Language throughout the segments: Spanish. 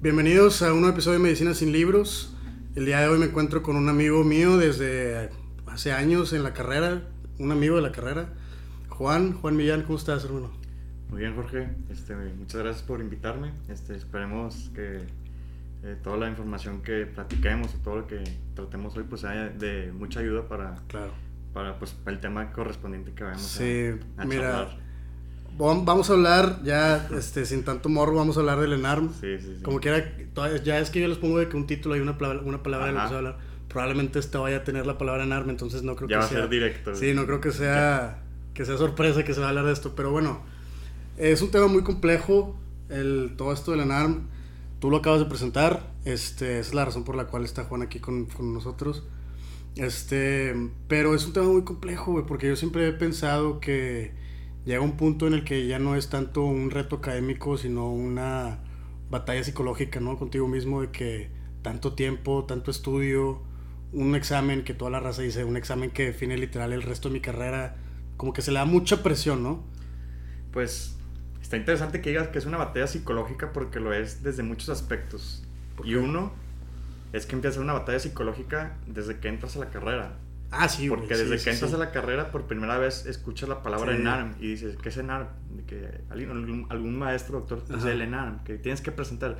Bienvenidos a un nuevo episodio de Medicina sin Libros. El día de hoy me encuentro con un amigo mío desde hace años en la carrera, un amigo de la carrera, Juan, Juan Millán, ¿cómo estás, hermano? Muy bien, Jorge. Este, muchas gracias por invitarme. Este, esperemos que eh, toda la información que platiquemos y todo lo que tratemos hoy pues sea de mucha ayuda para, claro. para pues, el tema correspondiente que vamos sí, a, mira, Vamos a hablar ya, este, sin tanto morro, vamos a hablar del ENARM. Sí, sí, sí. Como quiera, ya es que yo les pongo de que un título hay una palabra, una palabra de va a hablar. Probablemente este vaya a tener la palabra ENARM, entonces no creo ya que va sea. a ser directo. Sí, no creo que sea, que sea sorpresa que se va a hablar de esto. Pero bueno, es un tema muy complejo, el, todo esto del ENARM. Tú lo acabas de presentar, este, esa es la razón por la cual está Juan aquí con, con nosotros. Este, pero es un tema muy complejo, güey, porque yo siempre he pensado que llega un punto en el que ya no es tanto un reto académico, sino una batalla psicológica, ¿no? Contigo mismo de que tanto tiempo, tanto estudio, un examen que toda la raza dice, un examen que define literal el resto de mi carrera, como que se le da mucha presión, ¿no? Pues está interesante que digas que es una batalla psicológica porque lo es desde muchos aspectos. Y uno es que empieza una batalla psicológica desde que entras a la carrera. Ah, sí, Porque desde que entras a la carrera, por primera vez escuchas la palabra ENARM y dices, ¿qué es ENARM? Que algún, algún maestro, doctor, dice el ENARM, que tienes que presentar.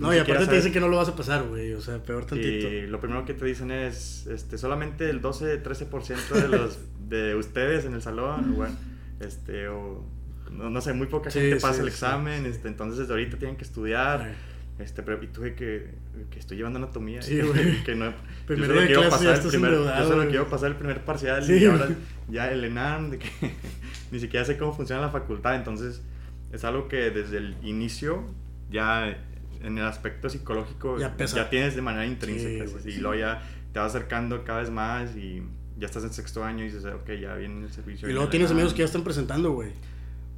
no, y aparte te dicen que no lo vas a pasar, güey, o sea, peor tantito. Y lo primero que te dicen es, este, solamente el 12-13% de los de ustedes en el salón, bueno, este, o no, sé, muy poca gente pasa el examen, este, entonces desde ahorita tienen que estudiar. Este, pero y tuve que, que estoy llevando anatomía. Sí, güey. Que no, Primero de clase pasar el primer, Yo solo quiero pasar el primer parcial y ahora ya el ENAM, de que ni siquiera sé cómo funciona la facultad. Entonces, es algo que desde el inicio, ya en el aspecto psicológico, ya, ya tienes de manera intrínseca. y luego ya te vas acercando cada vez más y ya estás en sexto año y dices, ok, ya viene el servicio. Y luego tienes amigos que ya están presentando, güey.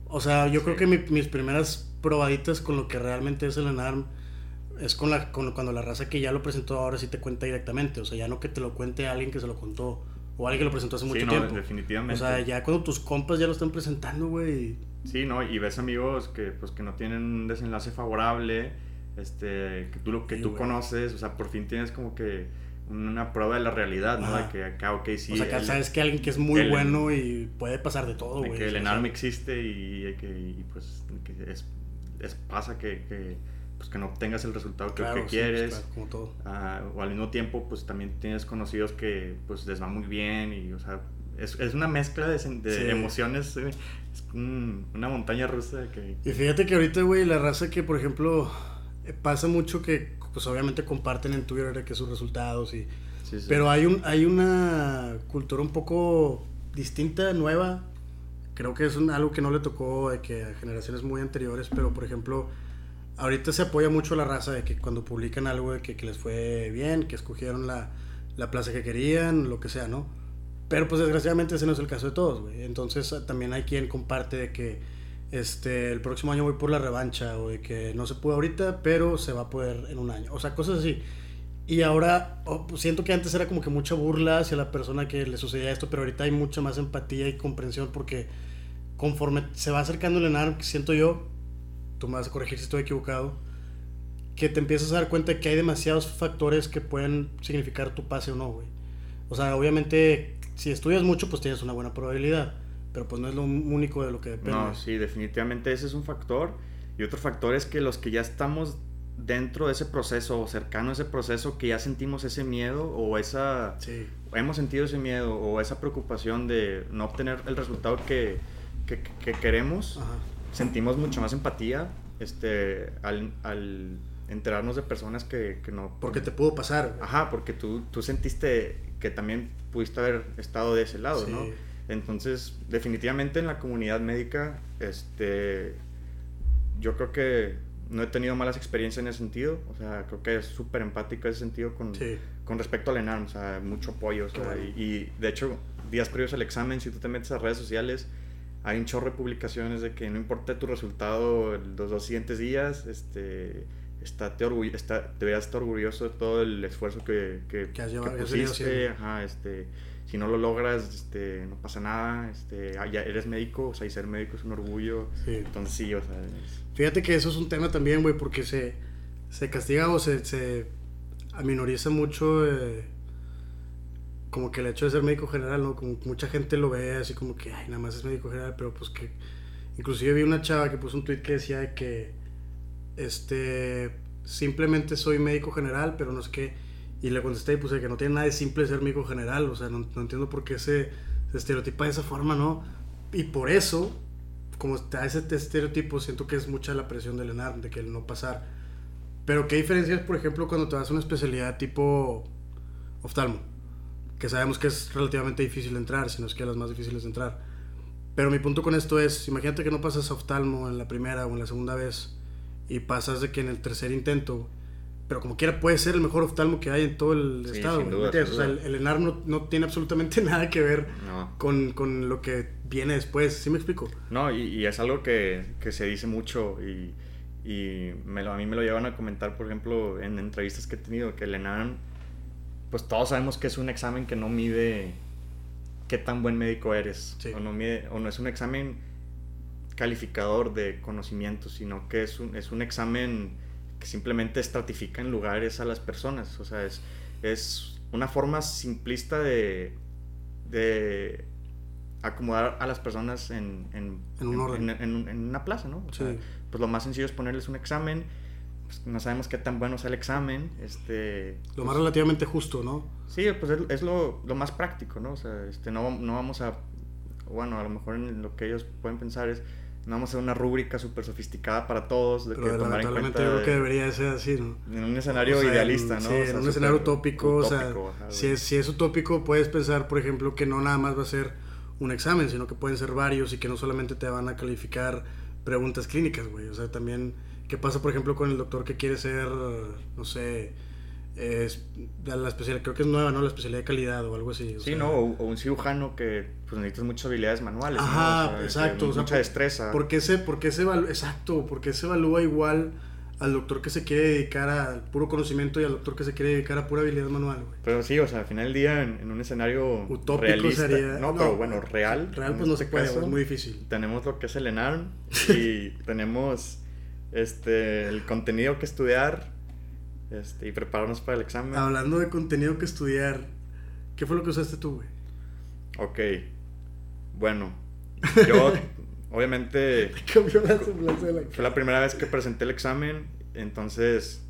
O sea, yo creo que mis primeras probaditas con lo que realmente es el ENARM es con la con, cuando la raza que ya lo presentó ahora sí te cuenta directamente, o sea, ya no que te lo cuente alguien que se lo contó o alguien que lo presentó hace mucho sí, no, tiempo. definitivamente. O sea, ya cuando tus compas ya lo están presentando, güey. Sí, no, y ves amigos que pues que no tienen un desenlace favorable, este, que tú lo que tú conoces, o sea, por fin tienes como que una prueba de la realidad, ¿no? De que acá, ok, sí. O sea, que sabes que alguien que es muy bueno y puede pasar de todo, güey. Que el ENARM existe y, que y pues que es, es, pasa que, que pues, que no obtengas el resultado que, pues, quieres. como todo. Ah, o al mismo tiempo, pues también tienes conocidos que pues les va muy bien y, o sea, es, es una mezcla de, de emociones, es una montaña rusa que... Y fíjate que ahorita, güey, la raza que, por ejemplo, eh, pasa mucho que, pues obviamente comparten en Twitter que sus resultados y... Pero hay, un, hay una cultura un poco distinta, nueva. Creo que es algo que no le tocó de que a generaciones muy anteriores, pero por ejemplo ahorita se apoya mucho la raza de que cuando publican algo de que, les fue bien, que escogieron la, plaza que querían, lo que sea, ¿no? Pero pues desgraciadamente ese no es el caso de todos, güey. Entonces ah, también hay quien comparte de que este, el próximo año voy por la revancha o de que no se pudo ahorita, pero se va a poder en un año. O sea, cosas así. Y ahora pues siento que antes era como que mucha burla hacia la persona que le sucedía esto, pero ahorita hay mucha más empatía y comprensión porque conforme se va acercando el ENAR, siento yo, tú me vas a corregir si estoy equivocado, que te empiezas a dar cuenta de que hay demasiados factores que pueden significar tu pase o no, güey. O sea, obviamente, si estudias mucho, pues tienes una buena probabilidad, pero pues no es lo único de lo que depende. No, sí, definitivamente ese es un factor. Y otro factor es que los que ya estamos dentro de ese proceso o cercano a ese proceso, que ya sentimos ese miedo o esa... Sí. Hemos sentido ese miedo o esa preocupación de no obtener el resultado que, que, que queremos. Ajá sentimos mucho más empatía este, al, al enterarnos de personas que, que, no... Porque te pudo pasar. Ajá, porque tú, tú sentiste que también pudiste haber estado de ese lado, ¿no? Entonces, definitivamente en la comunidad médica, este, yo creo que no he tenido malas experiencias en ese sentido. O sea, creo que es súper empático en ese sentido con, con respecto al ENARM. O sea, mucho apoyo. O sea, y, y, de hecho, días previos al examen, si tú te metes a redes sociales, hay un chorro de publicaciones de que no importa tu resultado los dos siguientes días, este, está, te está, deberías estar orgulloso de todo el esfuerzo que, que, has llevado, pusiste, ajá, este, si no lo logras, este, no pasa nada, este, ah, ya eres médico, o sea, y ser médico es un orgullo, entonces sí, o sea... Fíjate que eso es un tema también, güey, porque se, se castiga o se, se aminoriza mucho eh, como que el hecho de ser médico general, ¿no? Como mucha gente lo ve así como que, ay, nada más es médico general, pero pues que... Inclusive vi una chava que puso un tweet que decía que, este, simplemente soy médico general, pero no es que... Y le contesté y puse que no tiene nada de simple ser médico general, o sea, no, entiendo por qué se, se estereotipa de esa forma, ¿no? Y por eso, como está ese estereotipo, siento que es mucha la presión del ENAR, de que el no pasar pero ¿qué diferencia es, por ejemplo, cuando te vas a una especialidad tipo oftalmo? Que sabemos que es relativamente difícil de entrar, si no es que las más difíciles de entrar. Pero mi punto con esto es, imagínate que no pasas a oftalmo en la primera o en la segunda vez y pasas de que en el tercer intento, pero como quiera puede ser el mejor oftalmo que hay en todo el estado. o sea, el, ENAR no, no, tiene absolutamente nada que ver con, con, lo que viene después, ¿sí me explico? No, y, y es algo que, que, se dice mucho y y me a mí me lo llevan a comentar, por ejemplo, en entrevistas que he tenido, que el ENAM, pues todos sabemos que es un examen que no mide qué tan buen médico eres. O, no mide, o no es un examen calificador de conocimiento, sino que es un, es un examen que simplemente estratifica en lugares a las personas. O sea, es, es una forma simplista de, de acomodar a las personas en, en, en, un orden. en, una plaza, ¿no? O sea, pues lo más sencillo es ponerles un examen. Pues no sabemos qué tan bueno sea el examen. Este, lo más relativamente justo, ¿no? Sí, pues es, lo, lo, más práctico, ¿no? O sea, este, no, no vamos a, bueno, a lo mejor en lo que ellos pueden pensar es, no vamos a hacer una rúbrica súper sofisticada para todos. De Pero que tomar en cuenta yo creo que debería ser así, ¿no? En un escenario idealista, ¿no? Sí, en un escenario utópico. o sea, si, es, si es utópico, puedes pensar, por ejemplo, que no nada más va a ser un examen, sino que pueden ser varios y que no solamente te van a calificar preguntas clínicas, güey. O sea, también, ¿qué pasa, por ejemplo, con el doctor que quiere ser, no sé, es, la especialidad, creo que es nueva, ¿no? La especialidad de calidad o algo así. sí, ¿no? O, un cirujano que pues, necesitas muchas habilidades manuales. Ajá, exacto. mucha destreza. ¿Por qué se, por qué se exacto, porque se evalúa igual al doctor que se quiere dedicar al puro conocimiento y al doctor que se quiere dedicar a pura habilidad manual, güey. Pero sí, o sea, al final del día, en, un escenario Utópico sería... No, pero bueno, real. Real pues no se este puede, es muy difícil. Tenemos lo que es el ENARM y tenemos este, el contenido que estudiar este, y prepararnos para el examen. Hablando de contenido que estudiar, ¿qué fue lo que usaste tú, güey? Ok, bueno, yo obviamente... Fue la primera vez que presenté el examen, entonces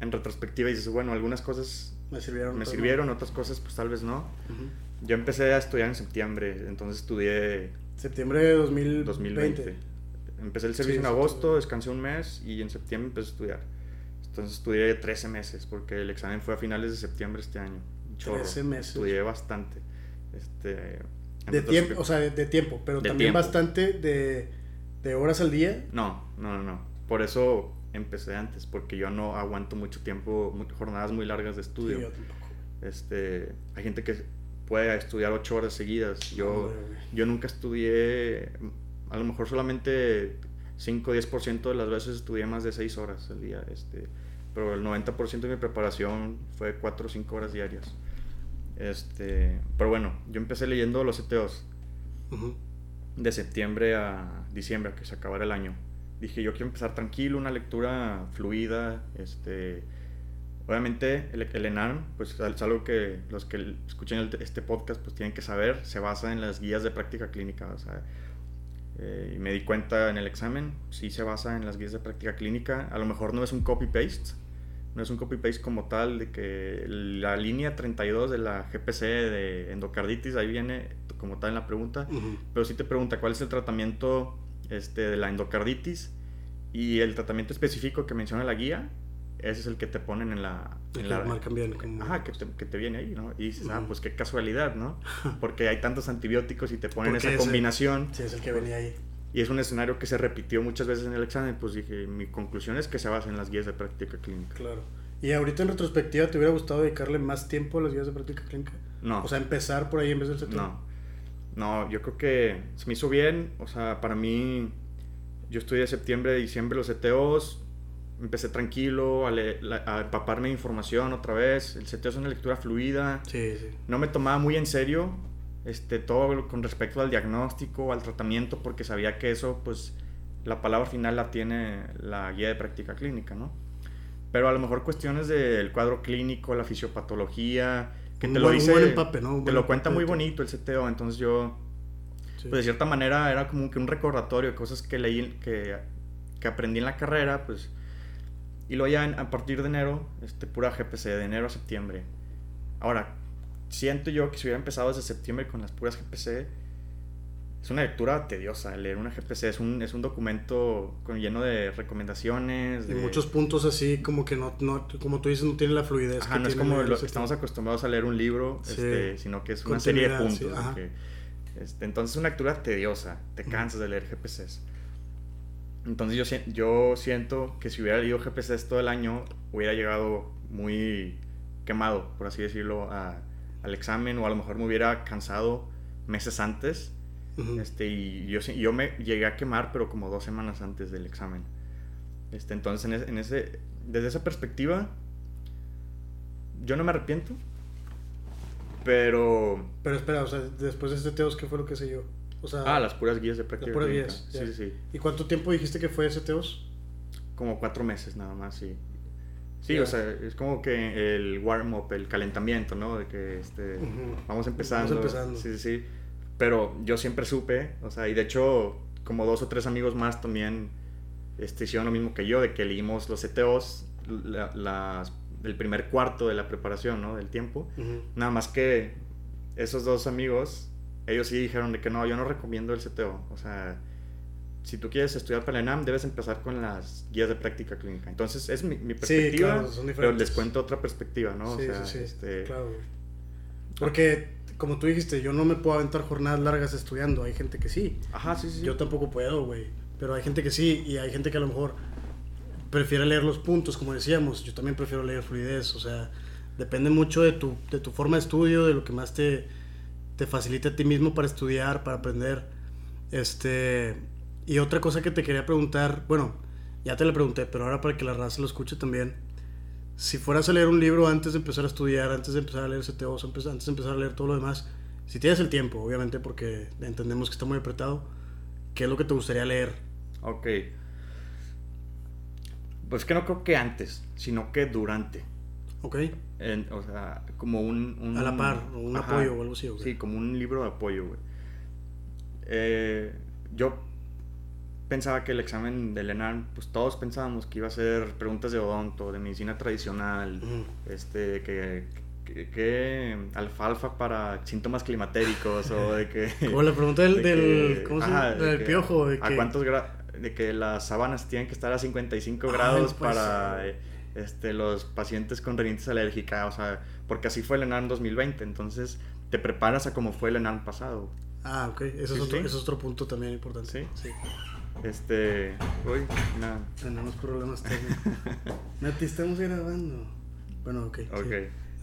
en retrospectiva dices, bueno, algunas cosas me sirvieron, me sirvieron otras cosas pues tal vez no. Yo empecé a estudiar en septiembre, entonces estudié... Septiembre de 2020. Empecé el servicio en agosto, descansé un mes y en septiembre empecé a estudiar. Entonces estudié 13 meses porque el examen fue a finales de septiembre este año. 13 meses. Estudié bastante. Este, de tiempo, o sea, de, tiempo, pero también bastante de, de, horas al día. No, no, no, no. Por eso empecé antes, porque yo no aguanto mucho tiempo, jornadas muy largas de estudio. yo Este, hay gente que puede estudiar ocho horas seguidas. Yo, yo nunca estudié, a lo mejor solamente 5 o 10% de las veces estudié más de 6 horas al día. Este, pero el 90% de mi preparación fue 4 o 5 horas diarias. Este, pero bueno, yo empecé leyendo los ETOs de septiembre a diciembre, a que se acabara el año. Dije, yo quiero empezar tranquilo, una lectura fluida. Este, obviamente, el, el ENARM, pues es algo que los que escuchen este podcast pues tienen que saber, se basa en las guías de práctica clínica. O sea, eh, y me di cuenta en el examen, sí se basa en las guías de práctica clínica. A lo mejor no es un copy-paste, no es un copy-paste como tal, de que la línea 32 de la GPC de endocarditis, ahí viene como tal en la pregunta, pero sí te pregunta cuál es el tratamiento este, de la endocarditis y el tratamiento específico que menciona la guía, ese es el que te ponen en la... En la Ajá, que te, que te, viene ahí, ¿no? Y dices, ah, pues qué casualidad, ¿no? Porque hay tantos antibióticos y te ponen esa combinación. Sí, es el que venía ahí. Y es un escenario que se repitió muchas veces en el examen, pues dije, mi conclusión es que se basa en las guías de práctica clínica. Claro. ¿Y ahorita en retrospectiva te hubiera gustado dedicarle más tiempo a las guías de práctica clínica? No. O sea, empezar por ahí en vez del sector. No. No, yo creo que se me hizo bien. O sea, para mí, yo estudié septiembre, diciembre los CTOs. Empecé tranquilo a, a empaparme de información otra vez. El CTO es una lectura fluida. Sí, sí. No me tomaba muy en serio este, todo con respecto al diagnóstico, al tratamiento, porque sabía que eso, pues, la palabra final la tiene la guía de práctica clínica, ¿no? Pero a lo mejor cuestiones del cuadro clínico, la fisiopatología, que te lo dice. te lo cuenta muy bonito el CTO. Entonces yo. Pues de cierta manera era como que un recordatorio de cosas que leí, que, que aprendí en la carrera, pues. Y luego ya a partir de enero, este, pura GPC, de enero a septiembre. Ahora, siento yo que si hubiera empezado desde septiembre con las puras GPC, es una lectura tediosa. Leer una GPC es un, es un documento con, lleno de recomendaciones. De... muchos puntos así, como que no, no, como tú dices, no tiene la fluidez. Ajá, no es como lo, estamos acostumbrados a leer un libro, este, sino que es una serie de puntos. este, entonces es una lectura tediosa, te cansas de leer GPCs. Entonces yo, yo siento que si hubiera leído GPCs todo el año, hubiera llegado muy quemado, por así decirlo, al examen, o a lo mejor me hubiera cansado meses antes este, y yo, yo me llegué a quemar, pero como dos semanas antes del examen. Este, entonces, en, ese, desde esa perspectiva, yo no me arrepiento. Pero. Pero espera, o sea, después de este TEOS, ¿qué fue lo que se yo? O sea, ah, las puras guías de práctica. Las puras guías. Sí, sí, sí. ¿Y cuánto tiempo dijiste que fue ese TEOS? Como cuatro meses nada más, sí. Sí, o sea, es como que el warm-up, el calentamiento, ¿no? De que este, vamos empezando. Vamos empezando. Sí, sí, sí. Pero yo siempre supe, o sea, y de hecho, como dos o tres amigos más también este, hicieron lo mismo que yo, de que leímos los CTOs las, el primer cuarto de la preparación, ¿no? Del tiempo. Nada más que esos dos amigos, ellos sí dijeron de que no, yo no recomiendo el CTO. O sea, si tú quieres estudiar para el ENAM, debes empezar con las guías de práctica clínica. Entonces, es mi, perspectiva, pero les cuento otra perspectiva, ¿no? Sí, o sea, sí, sí, este... claro. Porque como tú dijiste, yo no me puedo aventar jornadas largas estudiando. Hay gente que sí. Ajá, sí, sí. Yo tampoco puedo, güey. Pero hay gente que sí y hay gente que a lo mejor prefiere leer los puntos, como decíamos. Yo también prefiero leer fluidez. O sea, depende mucho de tu, de tu forma de estudio, de lo que más te, te facilite a ti mismo para estudiar, para aprender. Este, y otra cosa que te quería preguntar, bueno, ya te la pregunté, pero ahora para que la raza lo escuche también si fueras a leer un libro antes de empezar a estudiar, antes de empezar a leer CTOs, antes de empezar a leer todo lo demás, si tienes el tiempo, obviamente, porque entendemos que está muy apretado, ¿qué es lo que te gustaría leer? Ok. Pues que no creo que antes, sino que durante. Ok. o sea, como un, A la par, un apoyo o algo así. Sí, como un libro de apoyo, güey. Eh, yo pensaba que el examen del ENARM, pues todos pensábamos que iba a ser preguntas de odonto, de medicina tradicional, este, que, que, alfalfa para síntomas climatéricos o de que... Como la pregunta del, del, ¿cómo se llama? del piojo. De ¿A cuántos grados? De que las sábanas tienen que estar a 55 grados pues, para eh, este, los pacientes con rinitis alérgica, o sea, porque así fue el ENARM 2020, entonces te preparas a como fue el ENARM pasado. Ah, ok, eso, es, otro, eso es otro punto también importante. Sí, sí. Este. Uy, nada. Tenemos problemas técnicos. Nati, estamos grabando. Bueno, ok. Ok.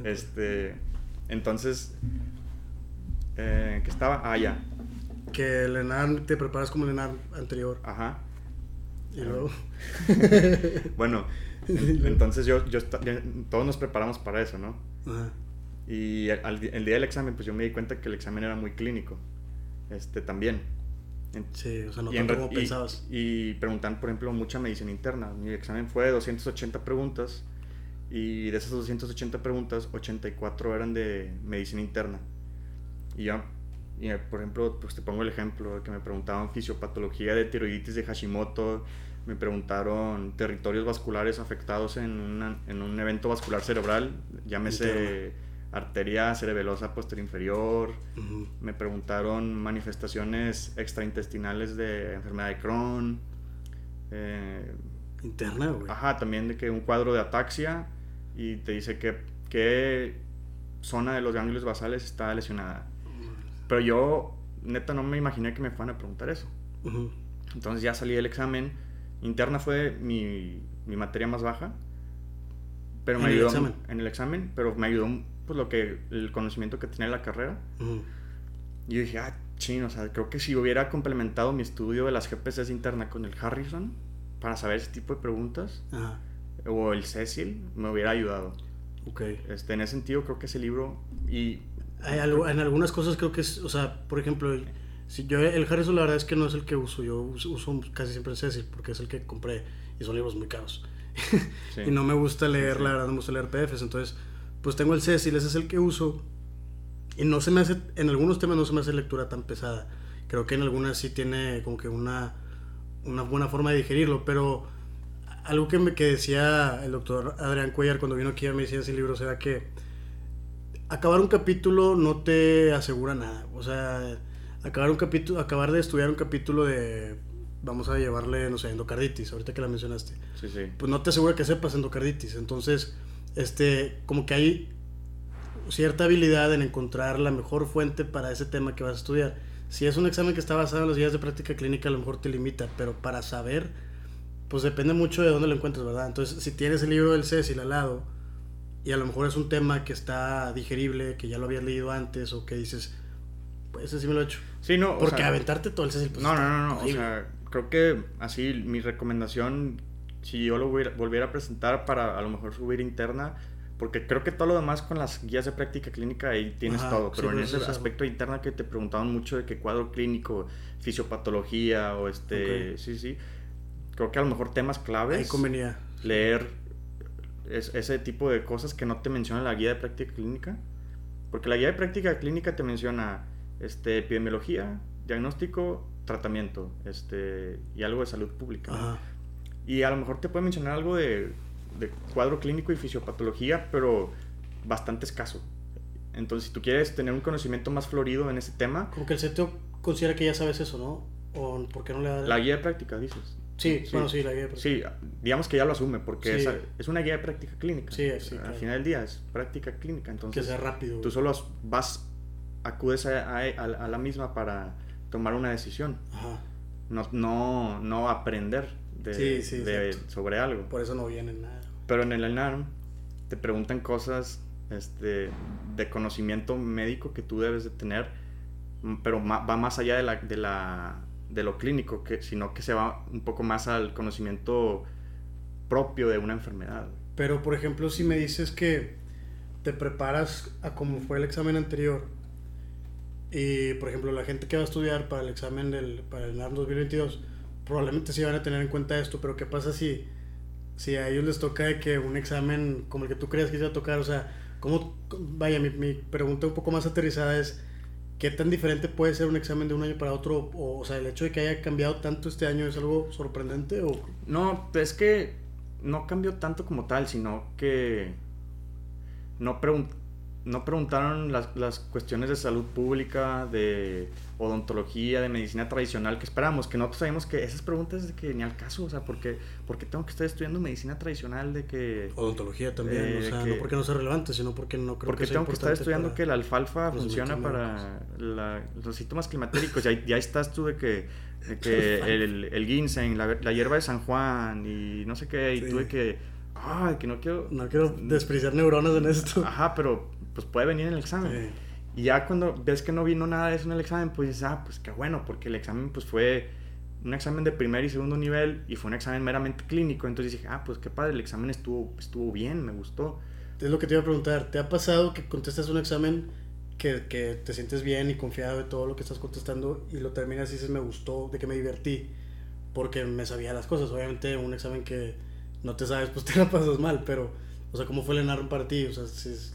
Este. Entonces. Eh, ¿Qué estaba? Ah, ya. Que el ENAR te preparas como el ENAR anterior. Ajá. Y luego. bueno, entonces yo, yo todos nos preparamos para eso, ¿no? Ajá. Y el, el día del examen, pues yo me di cuenta que el examen era muy clínico. Este también. Sí, o sea, no tanto como pensabas. Y preguntan, por ejemplo, mucha medicina interna. Mi examen fue de 280 preguntas y de esas 280 preguntas, 84 eran de medicina interna. Y yo, y, por ejemplo, pues te pongo el ejemplo que me preguntaban fisiopatología de tiroiditis de Hashimoto, me preguntaron territorios vasculares afectados en, en un evento vascular cerebral, llámese arteria cerebelosa posterior inferior. Me preguntaron manifestaciones extraintestinales de enfermedad de Crohn. Eh, Interna, güey. Ajá, también de que un cuadro de ataxia y te dice que qué zona de los ganglios basales está lesionada. Pero yo, neta, no me imaginé que me fueran a preguntar eso. Entonces ya salí del examen. Interna fue mi, mi materia más baja. Pero me ayudó en el examen, pero me ayudó pues lo que, el conocimiento que tenía en la carrera. Y yo dije, ah, chino, o sea, creo que si hubiera complementado mi estudio de las GPCs interna con el Harrison, para saber ese tipo de preguntas, o el Cecil, me hubiera ayudado. Ok. Este, en ese sentido, creo que ese libro, y... Hay algo, en algunas cosas creo que es, o sea, por ejemplo, si yo el Harrison la verdad es que no es el que uso, yo uso, casi siempre el Cecil, porque es el que compré, y son libros muy caros. y no me gusta leer, la verdad, no me gusta leer PDFs. Entonces, pues tengo el Cecil, ese es el que uso. Y no se me hace, en algunos temas no se me hace lectura tan pesada. Creo que en algunas sí tiene como que una, una buena forma de digerirlo, pero algo que, me, que decía el doctor Adrián Cuellar cuando vino aquí a me decía ese libro, era que acabar un capítulo no te asegura nada. O sea, acabar un capítulo, acabar de estudiar un capítulo de vamos a llevarle, no sé, endocarditis, ahorita que la mencionaste. Sí, sí. Pues no te asegura que sepas endocarditis. Entonces, este, como que hay cierta habilidad en encontrar la mejor fuente para ese tema que vas a estudiar. Si es un examen que está basado en las guías de práctica clínica, a lo mejor te limita, pero para saber, pues depende mucho de dónde lo encuentres, ¿verdad? Entonces, si tienes el libro del CESIL al lado y a lo mejor es un tema que está digerible, que ya lo habías leído antes o que dices, pues ese sí me lo he hecho. Sí, no. Porque aventarte todo el CESIL, pues. No, no, no, no. O sea, creo que así mi recomendación, si yo lo volviera a presentar para a lo mejor subir interna, porque creo que todo lo demás con las guías de práctica clínica ahí tienes todo, pero en ese aspecto interna que te preguntaban mucho de qué cuadro clínico, fisiopatología o este, sí, sí, creo que a lo mejor temas claves. Ahí convenía. Leer ese tipo de cosas que no te menciona la guía de práctica clínica, porque la guía de práctica clínica te menciona este, epidemiología, diagnóstico, tratamiento, este, y algo de salud pública. Y a lo mejor te puede mencionar algo de de cuadro clínico y fisiopatología, pero bastante escaso. Entonces, si tú quieres tener un conocimiento más florido en ese tema... Como que el CETO considera que ya sabes eso, ¿no? ¿O por qué no le da...? La guía de práctica, dices. Sí, bueno, sí, la guía de práctica. Sí, digamos que ya lo asume, porque es, una guía de práctica clínica. Sí, sí. Al final del día es práctica clínica, entonces... Que sea rápido. Tú solo vas, acudes a, a, la misma para tomar una decisión. Ajá. No, no, no aprender de, de sobre algo. Por eso no viene nada. Pero en el ENARM te preguntan cosas este, de conocimiento médico que tú debes de tener, pero va más allá de, la, de, la, de lo clínico, que, sino que se va un poco más al conocimiento propio de una enfermedad. Pero, por ejemplo, si me dices que te preparas a como fue el examen anterior, y, por ejemplo, la gente que va a estudiar para el examen del, para el ENARM 2022, probablemente sí van a tener en cuenta esto, pero ¿qué pasa si si a ellos les toca que un examen como el que tú creas que va a tocar, o sea, ¿cómo, vaya, mi, mi pregunta un poco más aterrizada es, ¿qué tan diferente puede ser un examen de un año para otro? O, sea, el hecho de que haya cambiado tanto este año es algo sorprendente o... No, es que no cambió tanto como tal, sino que no, no preguntaron las, las cuestiones de salud pública, de odontología, de medicina tradicional que esperamos, que nosotros sabemos que esas preguntas de que ni al caso, o sea, porque porque tengo que estar estudiando medicina tradicional de que odontología también, o sea, no porque no sea relevante, sino porque no creo porque que tengo que estar estudiando que la alfalfa funciona para los síntomas climatéricos, y ahí, estás tú de que, que el, el, ginseng, la, la, hierba de San Juan y no sé qué, y tú de que ay, que no quiero no quiero despreciar neuronas en esto. Ajá, pero pues puede venir en el examen. Y ya cuando ves que no vino nada de eso en el examen, pues dices, ah, pues qué bueno, porque el examen pues fue un examen de primer y segundo nivel y fue un examen meramente clínico. Entonces dije, ah, pues qué padre, el examen estuvo, estuvo bien, me gustó. Es lo que te iba a preguntar, ¿te ha pasado que contestas un examen que, que te sientes bien y confiado de todo lo que estás contestando y lo terminas y dices, me gustó, de que me divertí, porque me sabía las cosas? Obviamente un examen que no te sabes, pues te la pasas mal, pero, o sea, ¿cómo fue el ENAR para ti? O sea,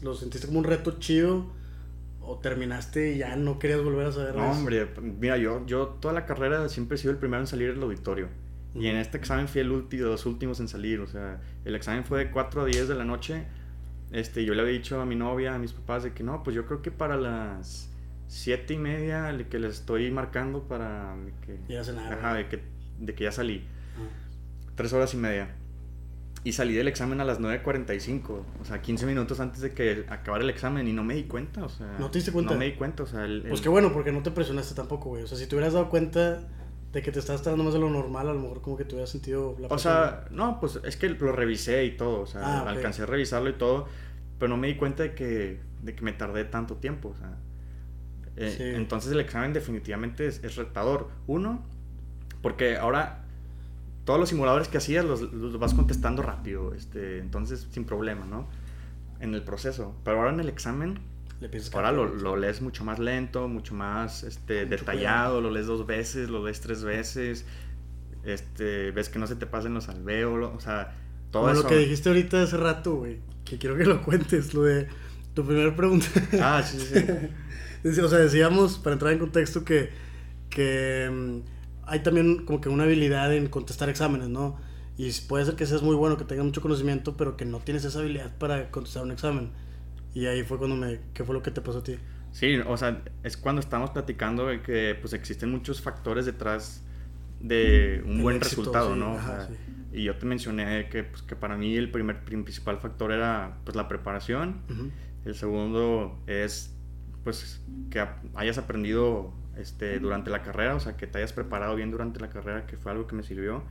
¿lo sentiste como un reto chido? o terminaste y ya no querías volver a saber No, hombre, mira, yo, yo toda la carrera siempre he sido el primero en salir del auditorio. Y en este examen fui el último, los últimos en salir. O sea, el examen fue de 4 a 10 de la noche. Este, yo le había dicho a mi novia, a mis papás, de que no, pues yo creo que para las 7 y media que les estoy marcando para que, ya ajá, de que, de que ya salí. Tres horas y media. Y salí del examen a las 9.45, o sea, 15 minutos antes de que acabara el examen y no me di cuenta, o sea... ¿No te diste cuenta? No me di cuenta, o sea... Pues qué bueno, porque no te presionaste tampoco, güey. O sea, si te hubieras dado cuenta de que te estabas tratando más de lo normal, a lo mejor como que te hubieras sentido la O sea, no, pues es que lo revisé y todo, o sea, ah, alcancé a revisarlo y todo, pero no me di cuenta de que, de que me tardé tanto tiempo, o sea... Eh, entonces el examen definitivamente es, es retador. Uno, porque ahora todos los simuladores que hacías los, los, vas contestando rápido, este, entonces sin problema, ¿no? En el proceso. Pero ahora en el examen, ahora lo, lo, lees mucho más lento, mucho más este, detallado, lo lees dos veces, lo lees tres veces, este, ves que no se te pasen los alvéolos, o sea, todo eso. lo que dijiste ahorita hace rato, güey, que quiero que lo cuentes, lo de tu primera pregunta. Ah, sí, sí. o sea, decíamos, para entrar en contexto, que, que mm, hay también como que una habilidad en contestar exámenes, ¿no? Y puede ser que seas muy bueno, que tengas mucho conocimiento, pero que no tienes esa habilidad para contestar un examen. Y ahí fue cuando me... ¿Qué fue lo que te pasó a ti? Sí, o sea, es cuando estamos platicando de que pues existen muchos factores detrás de un buen resultado, ¿no? Y yo te mencioné que, pues, que para mí el primer principal factor era pues la preparación. El segundo es pues que hayas aprendido este, durante la carrera, o sea, que te hayas preparado bien durante la carrera, que fue algo que me sirvió.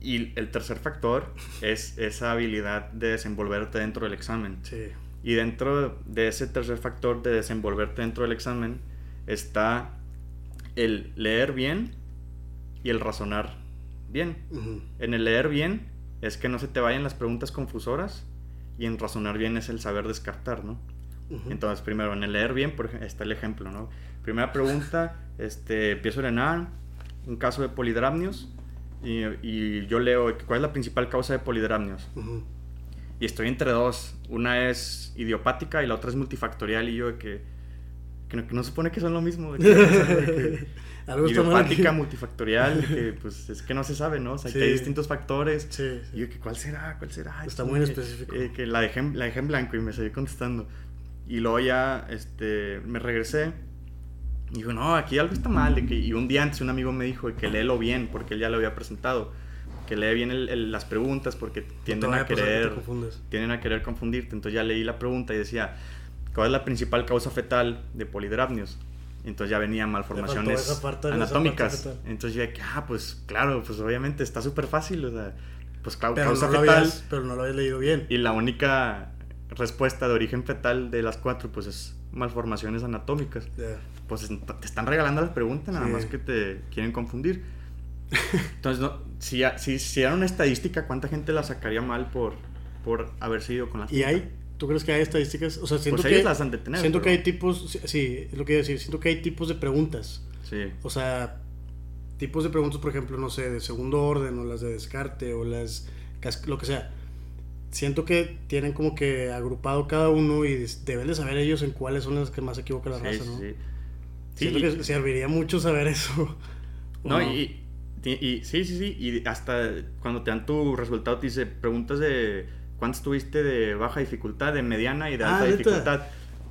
Y el tercer factor es esa habilidad de desenvolverte dentro del examen. Y dentro de ese tercer factor de desenvolverte dentro del examen está el leer bien y el razonar bien. En el leer bien es que no se te vayan las preguntas confusoras y en razonar bien es el saber descartar, ¿no? Entonces, primero, en el leer bien, por ejemplo, está el ejemplo, ¿no? Primera pregunta, este, empiezo a llenar un caso de polidramnios y, yo leo cuál es la principal causa de polidramnios. Y estoy entre dos. Una es idiopática y la otra es multifactorial. Y yo de que, que, no, se supone que son lo mismo. idiopática, multifactorial, que pues es que no se sabe, ¿no? O sea, que hay distintos factores. Y yo que, ¿cuál será? ¿Cuál será? Está muy específico. Eh, que la dejé, la dejé en blanco y me seguí contestando. Y luego ya este, me regresé y dijo, no, aquí algo está mal. De que, y un día antes un amigo me dijo que léelo bien, porque él ya lo había presentado. Que lee bien las preguntas porque tienden a querer tienden a querer confundirte. Entonces ya leí la pregunta y decía, ¿cuál es la principal causa fetal de polidrapnios? Entonces ya venían malformaciones anatómicas. Entonces yo dije, ah, pues claro, pues obviamente está súper fácil. O sea, pues claro, causa fetal. pero no lo habías leído bien. Y la única respuesta de origen fetal de las cuatro, pues es malformaciones anatómicas pues te están regalando las preguntas, nada más que te quieren confundir. Entonces, no, si, si, si era una estadística, ¿cuánta gente la sacaría mal por, por haber sido con las ¿Y hay? ¿Tú crees que hay estadísticas? O sea, siento pues que, las han de tener, Siento que hay tipos, sí, es lo que iba a decir, siento que hay tipos de preguntas. Sí. O sea, tipos de preguntas, por ejemplo, no sé, de segundo orden o las de descarte o las, lo que sea. Siento que tienen como que agrupado cada uno y deben de saber ellos en cuáles son las que más se equivoca la raza, ¿no? Sí. Sí, Siento que serviría mucho saber eso. No, y, y, sí, sí, sí. Y hasta cuando te dan tu resultado, te dice preguntas de cuánto tuviste de baja dificultad, de mediana y de alta ah, dificultad.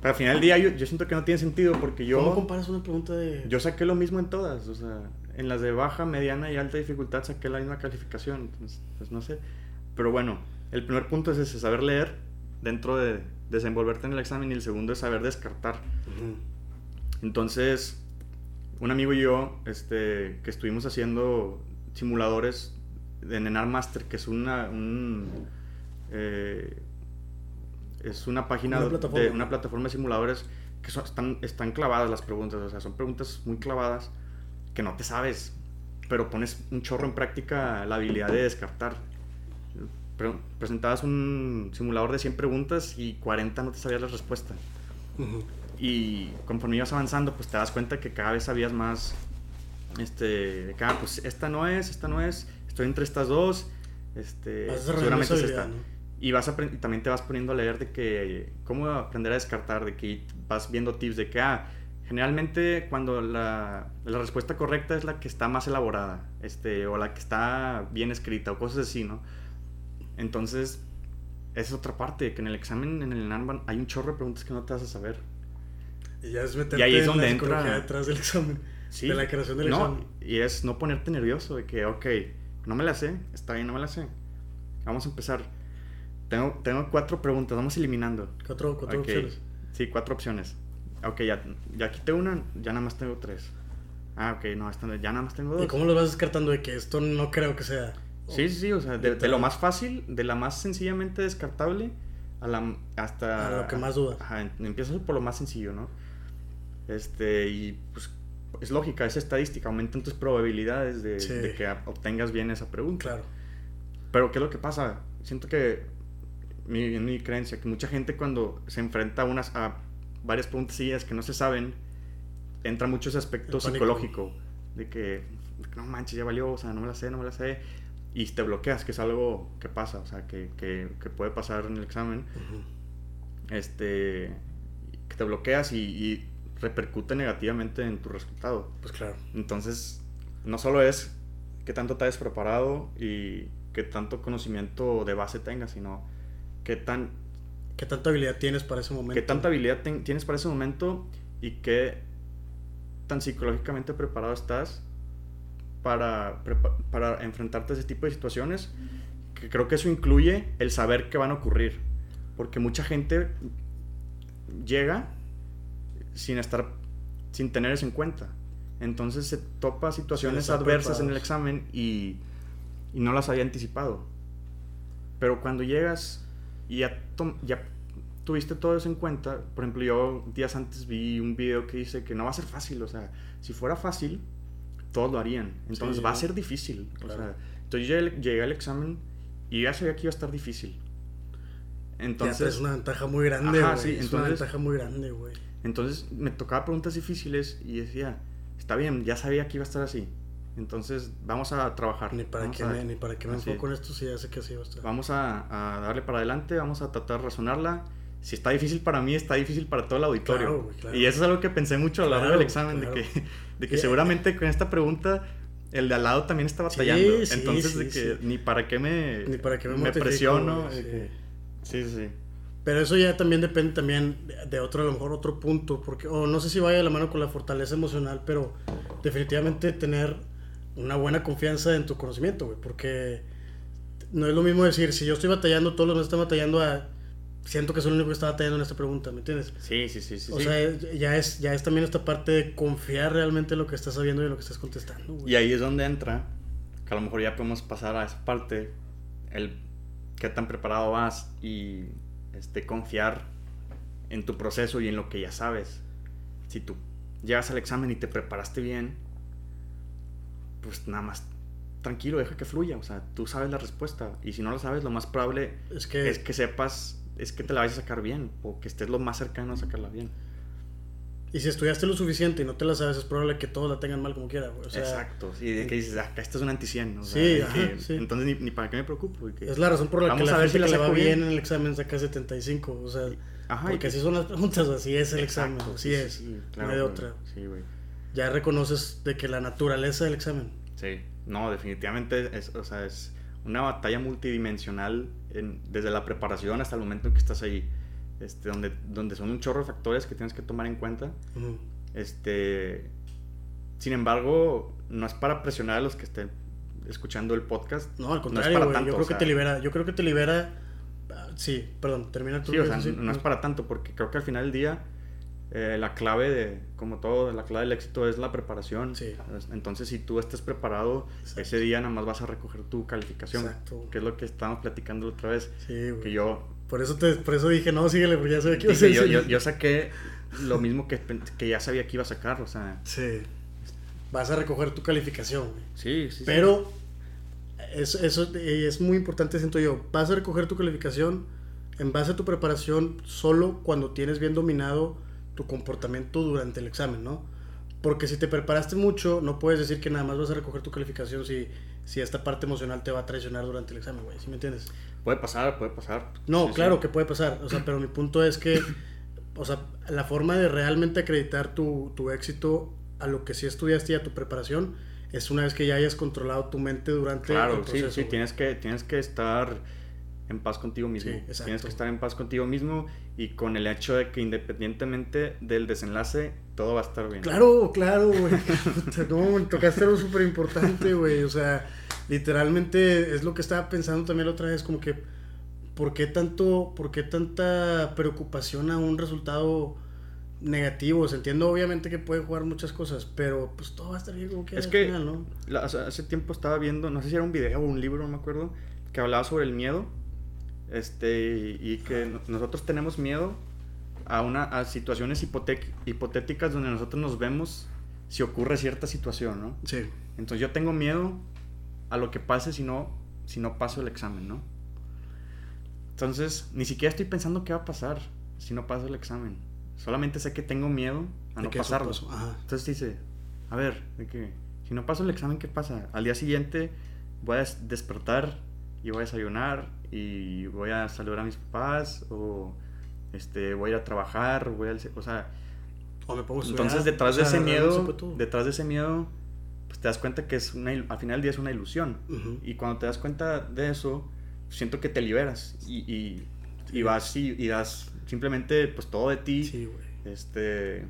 Pero al final del día yo, siento que no tiene sentido porque yo... ¿Cómo comparas una pregunta de...? Yo saqué lo mismo en todas, o sea, en las de baja, mediana y alta dificultad saqué la misma calificación, entonces, pues no sé. Pero bueno, el primer punto es ese, saber leer dentro de desenvolverte en el examen y el segundo es saber descartar. Entonces, un amigo y yo, este, que estuvimos haciendo simuladores de Nenar Master, que es una, eh, es una página una de una plataforma de simuladores que están, están clavadas las preguntas, o sea, son preguntas muy clavadas que no te sabes, pero pones un chorro en práctica la habilidad de descartar. Presentabas un simulador de 100 preguntas y 40 no te sabías la respuesta. Y conforme ibas avanzando, pues te das cuenta que cada vez sabías más, este, de que, ah, pues esta no es, esta no es, estoy entre estas dos, este, seguramente es esta. Y vas a, también te vas poniendo a leer de que, cómo aprender a descartar, de que vas viendo tips de que, ah, generalmente cuando la, la, respuesta correcta es la que está más elaborada, este, o la que está bien escrita, o cosas así, ¿no? Entonces, es otra parte, que en el examen, en el NANBAN, hay un chorro de preguntas que no te vas a saber. Y ya es meterte ahí es donde en la entra detrás del examen. Sí. De la creación del examen. Y es no ponerte nervioso de que, ok, no me la sé, está bien, no me la sé. Vamos a empezar. Tengo, tengo cuatro preguntas, vamos eliminando. Cuatro, cuatro opciones. Sí, cuatro opciones. Ok, ya, ya quité una, ya nada más tengo tres. Ah, ok, no, ya nada más tengo dos. ¿Y cómo lo vas descartando de que esto no creo que sea? Sí, sí, sí, o sea, de, de, lo más fácil, de la más sencillamente descartable a la, hasta... A lo que más dudas. Ajá, empiezas por lo más sencillo, ¿no? Este, y pues es lógica, es estadística, aumentan tus probabilidades de, que obtengas bien esa pregunta. Claro. Pero ¿qué es lo que pasa? Siento que, mi, en mi creencia, que mucha gente cuando se enfrenta a, unas, a varias preguntas que no se saben, entra mucho ese aspecto psicológico, de que no manches, ya valió, o sea, no me la sé, no me la sé. Y te bloqueas, que es algo que pasa, o sea, que, que, que puede pasar en el examen. Este, que te bloqueas y, y, repercute negativamente en tu resultado. Pues claro. Entonces, no solo es que tanto te hayas preparado y que tanto conocimiento de base tengas, sino que tan... ¿Qué tanta habilidad tienes para ese momento? ¿Qué tanta habilidad tienes para ese momento y qué tan psicológicamente preparado estás para, para enfrentarte a ese tipo de situaciones? Que creo que eso incluye el saber que van a ocurrir. Porque mucha gente llega sin estar, sin tener eso en cuenta. Entonces se topa situaciones adversas en el examen y, y, no las había anticipado. Pero cuando llegas y ya, ya tuviste todo eso en cuenta, por ejemplo, yo días antes vi un video que dice que no va a ser fácil, o sea, si fuera fácil, todos lo harían. Entonces va a ser difícil. O sea, entonces yo llegué al examen y ya sabía que iba a estar difícil. Entonces, es una ventaja muy grande, güey. Sí, es una ventaja muy grande, güey. Entonces me tocaba preguntas difíciles y decía, está bien, ya sabía que iba a estar así. Entonces vamos a trabajar. Ni para, que, me, ni para que me enfoco en esto si ya sé que así va a estar. Vamos a, a, darle para adelante, vamos a tratar de razonarla. Si está difícil para mí, está difícil para todo el auditorio. Y eso es algo que pensé mucho a la hora del examen, de que, de que seguramente con esta pregunta el de al lado también está batallando. Entonces, de que ni para qué me, ni para qué me, me presiono. Sí, sí. Pero eso ya también depende también de otro, a lo mejor otro punto, porque, o no sé si vaya de la mano con la fortaleza emocional, pero definitivamente tener una buena confianza en tu conocimiento, güey, porque no es lo mismo decir, si yo estoy batallando, todos los demás están batallando a... Siento que soy el único que está batallando en esta pregunta, ¿me entiendes? Sí, sí, sí. sí o sea, ya es, ya es también esta parte de confiar realmente en lo que estás sabiendo y en lo que estás contestando. Y ahí es donde entra, que a lo mejor ya podemos pasar a esa parte, el qué tan preparado vas y este, confiar en tu proceso y en lo que ya sabes. Si tú llegas al examen y te preparaste bien, pues nada más tranquilo, deja que fluya. O sea, tú sabes la respuesta. Y si no lo sabes, lo más probable es que, es que sepas, es que te la vayas a sacar bien o que estés lo más cercano a sacarla bien. Y si estudiaste lo suficiente y no te la sabes, es probable que todos la tengan mal como quiera, Exacto, sí, de que dices, ah, esto es un anti sí, sí, Entonces, ni, para qué me preocupo. es la razón por la que la gente que le va bien en el examen saca 75, o sea, porque así son las preguntas, así es el examen, así es, no hay de otra. Sí, güey. Ya reconoces de que la naturaleza del examen. Sí, no, definitivamente, es, o sea, es una batalla multidimensional en, desde la preparación hasta el momento en que estás ahí este, donde, donde son un chorro de factores que tienes que tomar en cuenta. Este, sin embargo, no es para presionar a los que estén escuchando el podcast. No, al contrario, yo creo que te libera, yo creo que te libera, ah, sí, perdón, termina tu Sí, o sea, no, es para tanto, porque creo que al final del día eh, la clave de, como todo, la clave del éxito es la preparación. Sí. Entonces, si tú estás preparado, ese día nada más vas a recoger tu calificación. Exacto. Que es lo que estábamos platicando la otra vez. Sí, Que yo por eso, te, por eso dije, no, síguele, porque ya sabía que iba a. Yo, yo, saqué lo mismo que, que ya sabía que iba a sacar, o sea. Sí. Vas a recoger tu calificación, güey. Sí, sí. Pero eso, eso es muy importante, siento yo. Vas a recoger tu calificación en base a tu preparación solo cuando tienes bien dominado tu comportamiento durante el examen, ¿no? Porque si te preparaste mucho, no puedes decir que nada más vas a recoger tu calificación si, si esta parte emocional te va a traicionar durante el examen, güey. ¿Sí me entiendes? Puede pasar, puede pasar. No, claro que puede pasar. O sea, pero mi punto es que, o sea, la forma de realmente acreditar tu, tu éxito a lo que sí estudiaste y a tu preparación es una vez que ya hayas controlado tu mente durante el proceso. Sí, sí, tienes que, tienes que estar en paz contigo mismo. tienes que estar en paz contigo mismo y con el hecho de que independientemente del desenlace, todo va a estar bien. Claro, claro, güey. no, tocaste algo súper importante, güey. O sea, literalmente es lo que estaba pensando también la otra vez, como que, ¿por qué, tanto, ¿por qué tanta preocupación a un resultado negativo? Se entiende obviamente que puede jugar muchas cosas, pero pues todo va a estar bien como que es que final, ¿no? hace tiempo estaba viendo, no sé si era un video o un libro, no me acuerdo, que hablaba sobre el miedo. Este, y, que nosotros tenemos miedo a, una, a situaciones hipotéticas donde nosotros nos vemos si ocurre cierta situación, ¿no? Sí. Entonces yo tengo miedo a lo que pase si no, si no paso el examen, ¿no? Entonces, ni siquiera estoy pensando qué va a pasar si no paso el examen. Solamente sé que tengo miedo a no pasarlo. Entonces dice, a ver, de que si no paso el examen, ¿qué pasa? Al día siguiente voy a despertar y voy a desayunar y voy a saludar a mis papás o este voy a ir a trabajar, voy a, o sea, o me pongo entonces detrás de ese miedo, detrás de ese miedo pues te das cuenta que es una al final del día es una ilusión. Y cuando te das cuenta de eso siento que te liberas y, y, y vas y, y, das simplemente pues todo de ti. Sí, este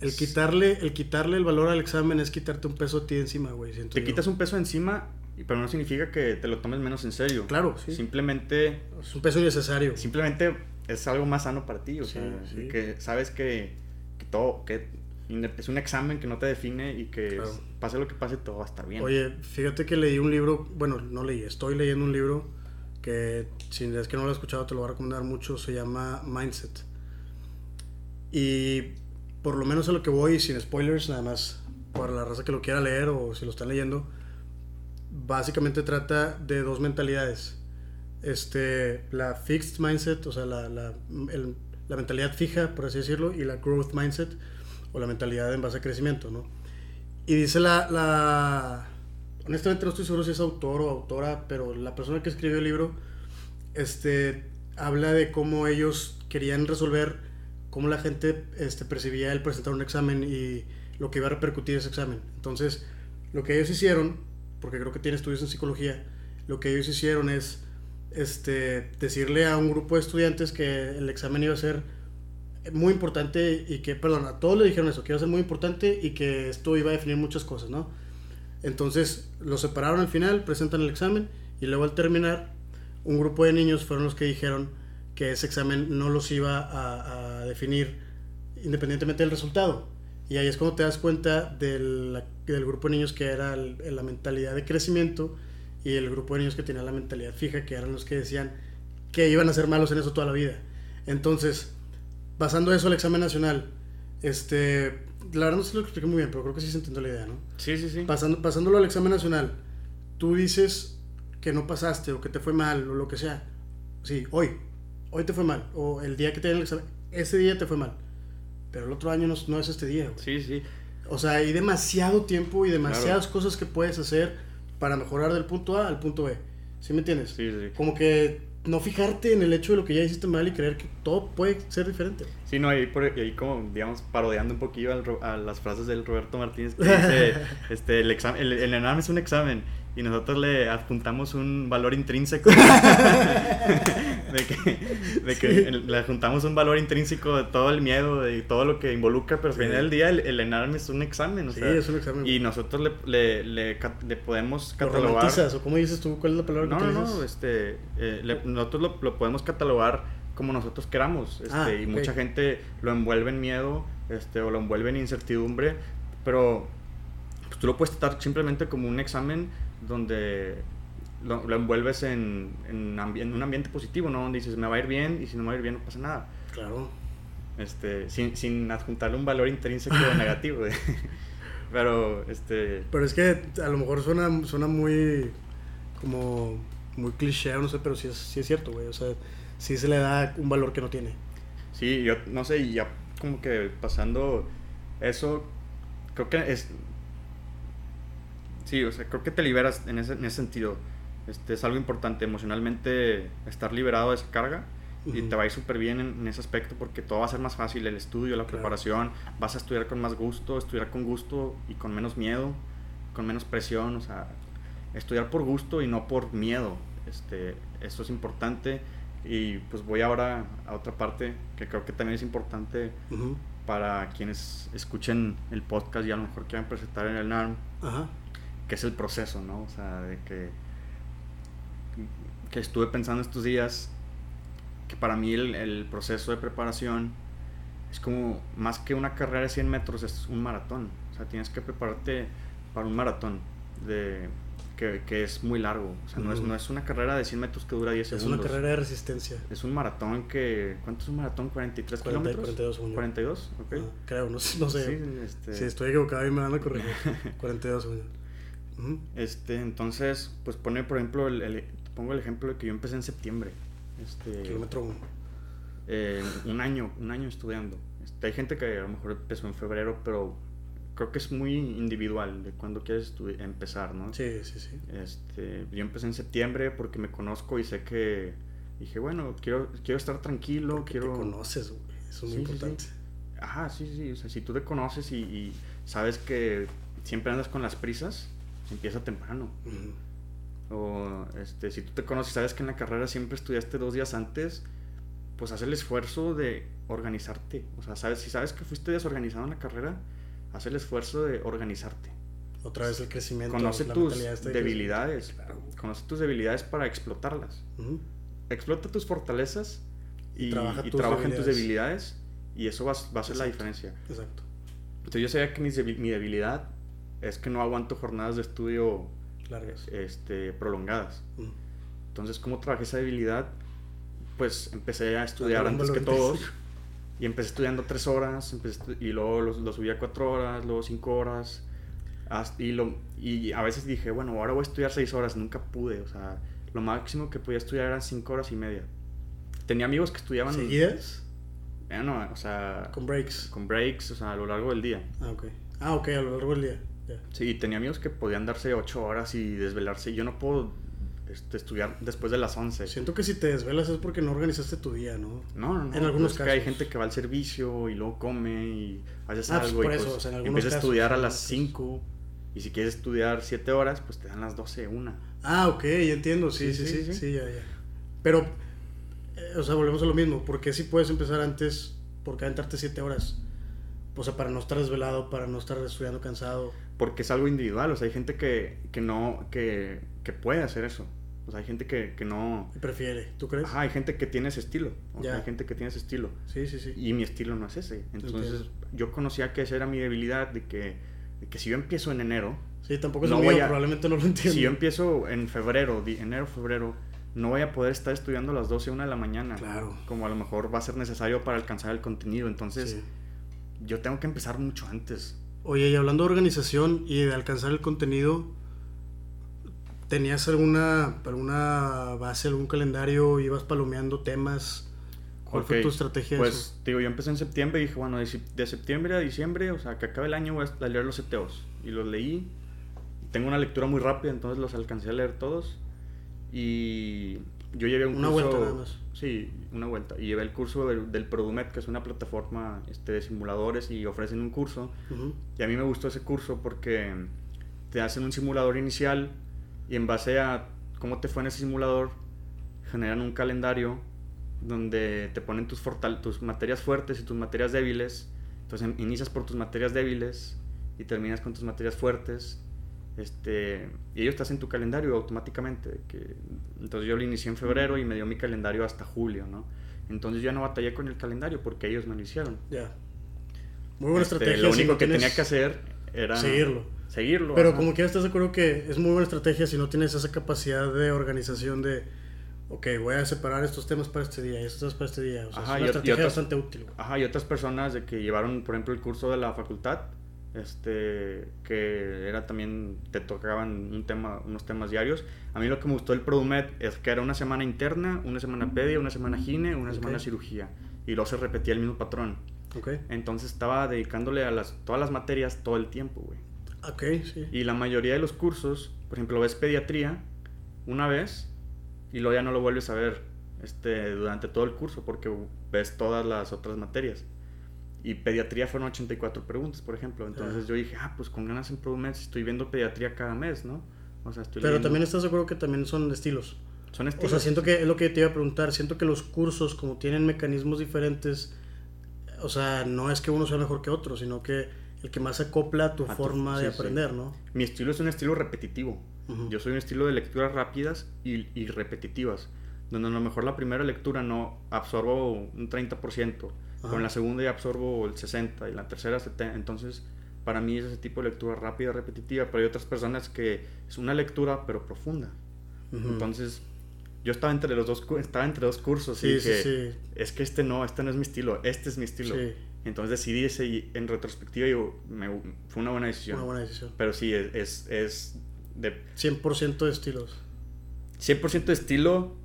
el quitarle, el quitarle el valor al examen es quitarte un peso a ti encima, güey. Te quitas un peso encima, pero no significa que te lo tomes menos en serio. Claro, sí. Simplemente... Es un peso innecesario. Simplemente es algo más sano para ti, o sea, que sabes que, todo, que es un examen que no te define y que pase lo que pase, todo va a estar bien. Oye, fíjate que leí un libro, bueno, no leí, estoy leyendo un libro que si es que no lo he escuchado te lo voy a recomendar mucho, se llama Mindset. Y por lo menos a lo que voy, sin spoilers, nada más para la raza que lo quiera leer o si lo están leyendo, básicamente trata de dos mentalidades. Este, la fixed mindset, o sea, la, la, la mentalidad fija, por así decirlo, y la growth mindset, o la mentalidad en base a crecimiento, ¿no? Y dice la, la... Honestamente no estoy seguro si es autor o autora, pero la persona que escribió el libro, este, habla de cómo ellos querían resolver cómo la gente este, percibía el presentar un examen y lo que iba a repercutir ese examen. Entonces, lo que ellos hicieron, porque creo que tiene estudios en psicología, lo que ellos hicieron es este, decirle a un grupo de estudiantes que el examen iba a ser muy importante y que, perdón, a todos le dijeron eso, que iba a ser muy importante y que esto iba a definir muchas cosas, ¿no? Entonces, los separaron al final, presentan el examen y luego al terminar, un grupo de niños fueron los que dijeron, que ese examen no los iba a, definir independientemente del resultado. Y ahí es cuando te das cuenta del, del grupo de niños que era la mentalidad de crecimiento y el grupo de niños que tenía la mentalidad fija, que eran los que decían que iban a ser malos en eso toda la vida. Entonces, pasando eso al examen nacional, este, la verdad no se lo expliqué muy bien, pero creo que sí se entendió la idea, ¿no? Sí, sí, sí. Pasando, pasándolo al examen nacional, tú dices que no pasaste o que te fue mal o lo que sea. Sí, hoy, hoy te fue mal, o el día que te el examen, ese día te fue mal, pero el otro año no, es este día. Sí, sí. O sea, hay demasiado tiempo y demasiadas cosas que puedes hacer para mejorar del punto A al punto B. ¿Sí me entiendes? Sí, sí. Como que no fijarte en el hecho de lo que ya hiciste mal y creer que todo puede ser diferente. Sí, no, ahí, por, ahí como, digamos, parodiando un poquillo a las frases del Roberto Martínez que dice, este, el, examen, el, el, examen es un examen y nosotros le adjuntamos un valor intrínseco. De que, de que le adjuntamos un valor intrínseco de todo el miedo de todo lo que involucra pero al final del día el, el es un examen o sí, es un examen y nosotros le, le, le, podemos catalogar. ¿Lo o cómo dices tú cuál es la palabra no, que no no este eh, nosotros lo, lo, podemos catalogar como nosotros queramos este, ah, y mucha gente lo envuelve en miedo este o lo envuelve en incertidumbre pero pues, tú lo puedes tratar simplemente como un examen donde lo, envuelves en, en, un ambiente positivo, ¿no? Donde dices, me va a ir bien y si no me va a ir bien no pasa nada. Claro. Este, sin, sin adjuntarle un valor intrínseco negativo. Pero, este... Pero es que a lo mejor suena, suena muy, como, muy cliché, no sé, pero sí es, sí es cierto, güey. O sea, sí se le da un valor que no tiene. Sí, yo no sé, y ya como que pasando eso, creo que es, Sí, o sea, creo que te liberas en ese, en ese sentido. Este, es algo importante emocionalmente estar liberado de esa carga y te va a ir súper bien en, ese aspecto porque todo va a ser más fácil, el estudio, la preparación, vas a estudiar con más gusto, estudiar con gusto y con menos miedo, con menos presión, o sea, estudiar por gusto y no por miedo. Este, esto es importante y pues voy ahora a otra parte que creo que también es importante para quienes escuchen el podcast y a lo mejor quieran presentar en el NARM. Ajá que es el proceso, ¿no? O sea, de que, que estuve pensando estos días que para mí el, el, proceso de preparación es como más que una carrera de 100 metros, es un maratón. O sea, tienes que prepararte para un maratón de, que, que es muy largo. O sea, no, es, no es una carrera de 100 metros que dura 10 segundos. Es una carrera de resistencia. Es un maratón que... ¿Cuánto es un maratón? ¿43 kilómetros? 42 segundos. 42, ok. Ah, creo, no, sé. No sé. Sí, este... Si estoy equivocado y me van a corregir. 42 segundos. Este, entonces, pues pone, por ejemplo, el, pongo el ejemplo de que yo empecé en septiembre. Este, Kilómetro eh, un año, un año estudiando. Este, hay gente que a lo mejor empezó en febrero, pero creo que es muy individual de cuando quieres empezar, ¿no? Sí, sí, sí. Este, yo empecé en septiembre porque me conozco y sé que dije, bueno, quiero, quiero estar tranquilo, quiero... Te conoces, güey. Eso es muy importante. Ajá, sí, sí. O sea, si tú te conoces y, sabes que siempre andas con las prisas, empieza temprano. O este, si tú te conoces y sabes que en la carrera siempre estudiaste dos días antes, pues haz el esfuerzo de organizarte. O sea, sabes, si sabes que fuiste desorganizado en la carrera, haz el esfuerzo de organizarte. Otra vez el crecimiento. Conoce tus debilidades. Conoce tus debilidades para explotarlas. Explota tus fortalezas y, trabaja, en tus debilidades y eso va, va a ser la diferencia. Exacto. Entonces yo sabía que mi, mi, debilidad es que no aguanto jornadas de estudio largas, este, prolongadas. Entonces, ¿cómo trabajé esa debilidad? Pues empecé a estudiar antes que todos. Y empecé estudiando tres horas, y luego lo, subí a cuatro horas, luego cinco horas. y, lo, y a veces dije, bueno, ahora voy a estudiar seis horas. Nunca pude, o sea, lo máximo que podía estudiar eran cinco horas y media. Tenía amigos que estudiaban... ¿Seguidas? Eh, no, o sea... Con breaks. Con breaks, o sea, a lo largo del día. Ah, ok. Ah, ok, a lo largo del día. Sí, tenía amigos que podían darse ocho horas y desvelarse. Yo no puedo este, estudiar después de las 11. Siento que si te desvelas es porque no organizaste tu día, ¿no? No, no, no. En algunos casos. Que hay gente que va al servicio y luego come y haces ah, pues algo y pues eso, empieza a estudiar a las 5 y si quieres estudiar 7 horas, pues te dan las 12, una. Ah, ok, entiendo, sí, sí, sí, sí, ya, ya. Pero, eh, o sea, volvemos a lo mismo, porque si puedes empezar antes, por qué aventarte 7 horas? O sea, para no estar desvelado, para no estar estudiando cansado. Porque es algo individual, o sea, hay gente que, que no, que, que puede hacer eso. O sea, hay gente que, que no... prefiere, ¿tú crees? Ajá, hay gente que tiene ese estilo. O sea, hay gente que tiene ese estilo. Sí, sí, sí. Y mi estilo no es ese. Entonces, yo conocía que esa era mi debilidad, de que, de que si yo empiezo en enero... Sí, tampoco es no mío, probablemente no lo entiendo. Si yo empiezo en febrero, enero, febrero, no voy a poder estar estudiando a las 12, 1 de la mañana. Claro. Como a lo mejor va a ser necesario para alcanzar el contenido. Entonces, yo tengo que empezar mucho antes. Oye, y hablando de organización y de alcanzar el contenido ¿Tenías alguna, alguna base, algún calendario? ¿Ibas palomeando temas? ¿Cuál fue tu estrategia? Pues, digo, yo empecé en septiembre y dije, bueno, de, septiembre a diciembre, o sea, que acabe el año voy a leer los seteos. Y los leí. Tengo una lectura muy rápida, entonces los alcancé a leer todos. Y yo llevé un una curso... Una vuelta nada más. Sí, una vuelta. Y llevé el curso del, del Produmet, que es una plataforma este, de simuladores y ofrecen un curso. Y a mí me gustó ese curso porque te hacen un simulador inicial y en base a cómo te fue en ese simulador, generan un calendario donde te ponen tus, tus materias fuertes y tus materias débiles. Entonces inicias por tus materias débiles y terminas con tus materias fuertes. Este, y ellos te hacen tu calendario automáticamente. Que, entonces yo lo inicié en febrero y me dio mi calendario hasta julio, ¿no? Entonces yo ya no batallé con el calendario porque ellos me lo hicieron. Ya. Muy buena este, estrategia. Lo único que tenía que hacer era... Seguirlo seguirlo. Pero como que estás de acuerdo que es muy buena estrategia si no tienes esa capacidad de organización de, ok, voy a separar estos temas para este día y estos temas para este día. O sea, es una estrategia bastante útil. Ajá, y otras personas de que llevaron, por ejemplo, el curso de la facultad, este, que era también, te tocaban un tema, unos temas diarios. A mí lo que me gustó del Produmet es que era una semana interna, una semana pedia, una semana gine, una semana cirugía. Y luego se repetía el mismo patrón. Okay. Entonces estaba dedicándole a las, todas las materias todo el tiempo, güey. Ok, sí. Y la mayoría de los cursos, por ejemplo, ves pediatría una vez y luego ya no lo vuelves a ver este, durante todo el curso porque ves todas las otras materias. Y pediatría fueron 84 preguntas, por ejemplo. Entonces yo dije, ah, pues con ganas en mes estoy viendo pediatría cada mes, ¿no? O sea, estoy Pero también estás seguro que también son estilos. Son estilos. O sea, siento que es lo que te iba a preguntar. Siento que los cursos, como tienen mecanismos diferentes, o sea, no es que uno sea mejor que otro, sino que el que más acopla a tu forma de aprender, ¿no? Mi estilo es un estilo repetitivo. Yo soy un estilo de lecturas rápidas y, y, repetitivas, donde a lo mejor la primera lectura no absorbo un 30%, con la segunda ya absorbo el 60% y la tercera 70%. Entonces, para mí es ese tipo de lectura rápida, repetitiva, pero hay otras personas que es una lectura pero profunda. Entonces, yo estaba entre los dos estaba entre dos cursos y dije, es que este no, este no es mi estilo, este es mi estilo. Entonces decidí ese y en retrospectiva yo, me, fue una buena decisión. Una buena decisión. Pero sí, es, es, de... 100% de estilos. 100% de estilo,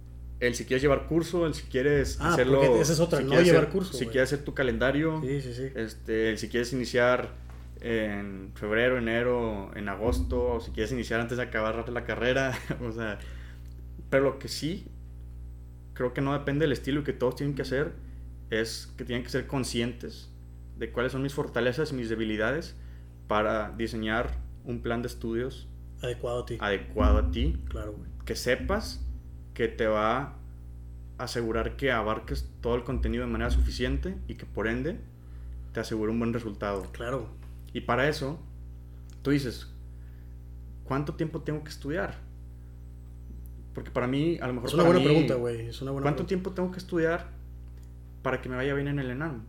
el si quieres llevar curso, el si quieres ah, hacerlo... esa es otra, no llevar curso. Si quieres hacer tu calendario. Sí, sí, sí. Este, el si quieres iniciar en febrero, enero, en agosto, o si quieres iniciar antes de acabar la carrera, o sea, pero lo que sí creo que no depende del estilo y que todos tienen que hacer es que tienen que ser conscientes de cuáles son mis fortalezas y mis debilidades para diseñar un plan de estudios adecuado a ti. Adecuado a ti. Claro, Que sepas que te va a asegurar que abarques todo el contenido de manera suficiente y que por ende te asegure un buen resultado. Claro. Y para eso, tú dices, ¿cuánto tiempo tengo que estudiar? Porque para mí, a lo mejor... Es una buena pregunta, güey. Es una buena ¿Cuánto tiempo tengo que estudiar para que me vaya bien en el ENAM?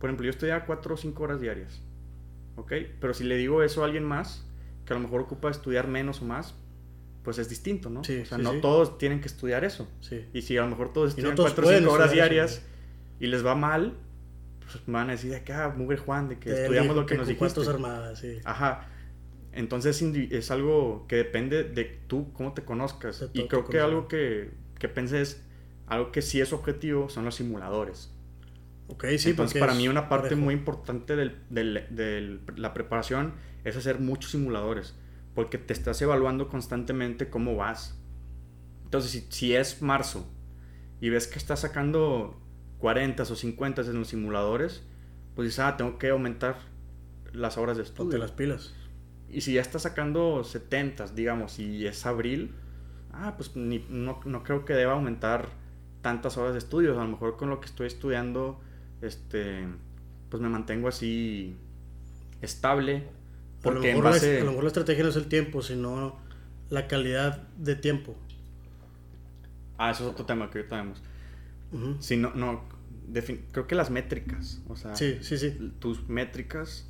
Por ejemplo, yo estudiaba 4 o 5 horas diarias. ¿Ok? Pero si le digo eso a alguien más, que a lo mejor ocupa estudiar menos o más, pues es distinto, ¿no? Sí, o sea, sí, no sí. todos tienen que estudiar eso. Sí. Y si a lo mejor todos estudian todos 4 o pueden 5 horas estudiar eso, diarias y les va mal, pues van a decir de que, ah, mugre Juan, de que Te estudiamos lo que, nos dijiste. armadas, sí. Ajá. Entonces es algo que depende de tú, cómo te conozcas. De y creo que algo que, que pensé es, algo que sí es objetivo son los simuladores. Ok, sí, Entonces para mí una parte parejo. muy importante del- del- de la preparación es hacer muchos simuladores. Porque te estás evaluando constantemente cómo vas. Entonces si, si es marzo y ves que estás sacando 40 o 50 en los simuladores, pues dices, ah, tengo que aumentar las horas de estudio. Ponte las pilas. Y si ya estás sacando 70, digamos, y es abril, ah, pues ni- no, no creo que deba aumentar tantas horas de estudios. A lo mejor con lo que estoy estudiando, este, pues me mantengo así estable. A lo, Porque en mejor base... la, a lo mejor la estrategia no es el tiempo, sino la calidad de tiempo. Ah, eso es otro tema que ahorita vemos. Ujú. Sí, no, no, defin- creo que las métricas, o sea, Sí, sí, sí. tus métricas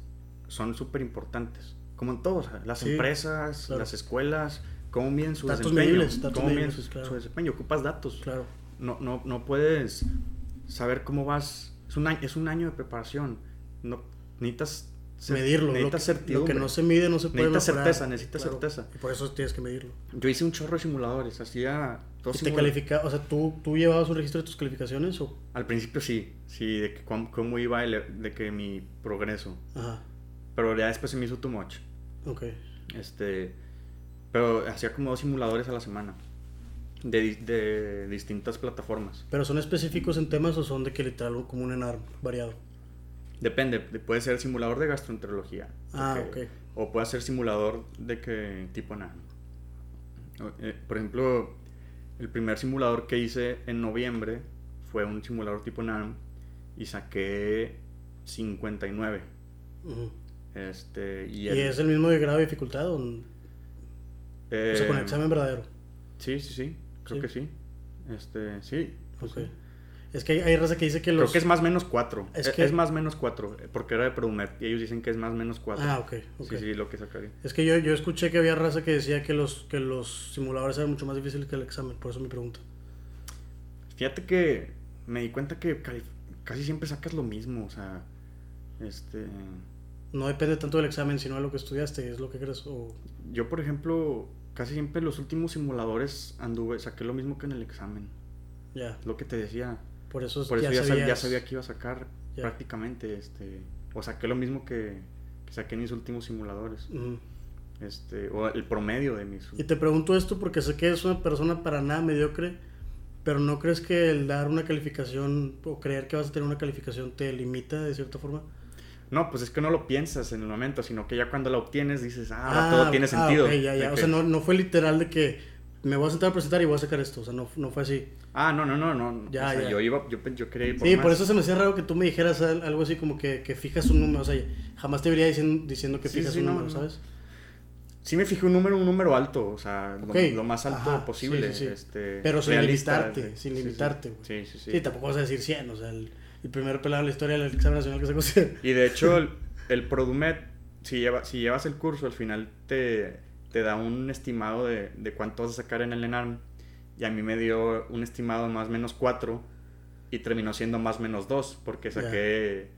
son súper importantes. Como en todo, o sea, las empresas, claro. las escuelas, cómo miden su Datos desempeño. medibles, datos cómo miden medibles, su, claro. su desempeño. Ocupas datos. Claro. No, no, no puedes saber cómo vas. Es un año, es un año de preparación. No, necesitas Medirlo. Necesitas lo que certidumbre. no se mide no se puede Necesitas certeza, necesitas Claro. certeza. Y por eso tienes que medirlo. Yo hice un chorro de simuladores. Hacía dos ¿Y te califica, o sea, ¿tú, tú llevabas un registro de tus calificaciones o...? Al principio sí, sí, de que cómo, cómo iba el- de que mi progreso. Ajá, Pero ya después se me hizo too much. ok. Este, pero hacía como dos simuladores a la semana. De, de distintas plataformas. ¿Pero son específicos en temas o son de que literal como un ENAR variado? Depende, de- puede ser simulador de gastroenterología. Ah, ok. O puede ser simulador de que tipo nada. por ejemplo, el primer simulador que hice en noviembre fue un simulador tipo NAM y saqué 59. Ujú. Este, y, ¿Y el- es el mismo de grado de dificultad o, o eh, sea, con el examen verdadero? Sí, sí, sí, creo Sí. que sí. Este, sí. pues Ok. sí. Es que hay, hay raza que dice que los... Creo que es más menos 4. Es Es, que- más menos 4, porque era de Produmet y ellos dicen que es más menos 4. Ah, ok, ok. Sí, sí, lo que sacaría. Es que yo, yo escuché que había raza que decía que los, que los simuladores eran mucho más difíciles que el examen, por eso mi pregunta. Fíjate que me di cuenta que casi siempre sacas lo mismo, o sea, este... No depende tanto del examen, sino de lo que estudiaste, es lo que crees. O... Yo, por ejemplo, casi siempre los últimos simuladores anduve, saqué lo mismo que en el examen. Ya, Lo que te decía. Por eso, Por eso ya, ya sabías- sabía que iba a sacar Ya. prácticamente, este... O saqué lo mismo que, que saqué en mis últimos simuladores. Ujú. Este, o el promedio de mis... Y te pregunto esto porque sé que eres una persona para nada mediocre, pero ¿no crees que el dar una calificación o creer que vas a tener una calificación te limita de cierta forma? No, pues es que no lo piensas en el momento, sino que ya cuando la obtienes dices, ah, ahora todo tiene sentido. ok, ya, ya. O que- sea, no, no fue literal de que me voy a sentar a presentar y voy a sacar esto. O sea, no, no fue así. Ah, no, no, no, no. Ya, o sea, ya. yo iba, yo, yo quería ir por Sí, más. por eso se me hacía raro que tú me dijeras al- algo así como que, que fijas un número. O sea, jamás te vería diciendo, diciendo que Sí, fijas sí, un no, número. ¿sabes? Sí me fijé un número, un número alto, o sea, lo- Ok, lo, más alto ajá, posible. sí. Este, Pero sin limitarte, sin limitarte, güey. Sí, sí, sí. Sí, tampoco vas a decir 100, o sea, el, el primer pelado en la historia del examen nacional que se considera. Y de hecho, el, el Produmet, si, lleva, si llevas el curso, al final te, te da un estimado de, de cuánto vas a sacar en el ENARM. Y a mí me dio un estimado más o menos 4 y terminó siendo más o menos 2 porque saqué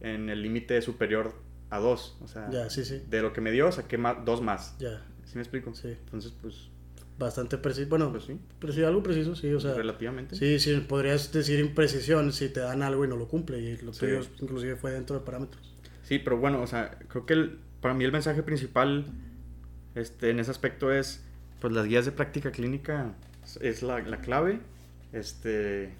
en el límite superior a 2. O sea, Ya, sí, sí. de lo que me dio saqué más, 2 más. Ya, ¿Sí me explico? sí. Entonces, pues, Bastante preciso. Bueno, pues sí, preciso, algo preciso, sí, o sea. relativamente. Sí, sí, podrías decir imprecisión si te dan algo y no lo cumple. Y lo tuyo inclusive fue dentro de parámetros. Sí, pero bueno, o sea, creo que el, para mí el mensaje principal este, en ese aspecto es, pues las guías de práctica clínica es la, la clave. Este,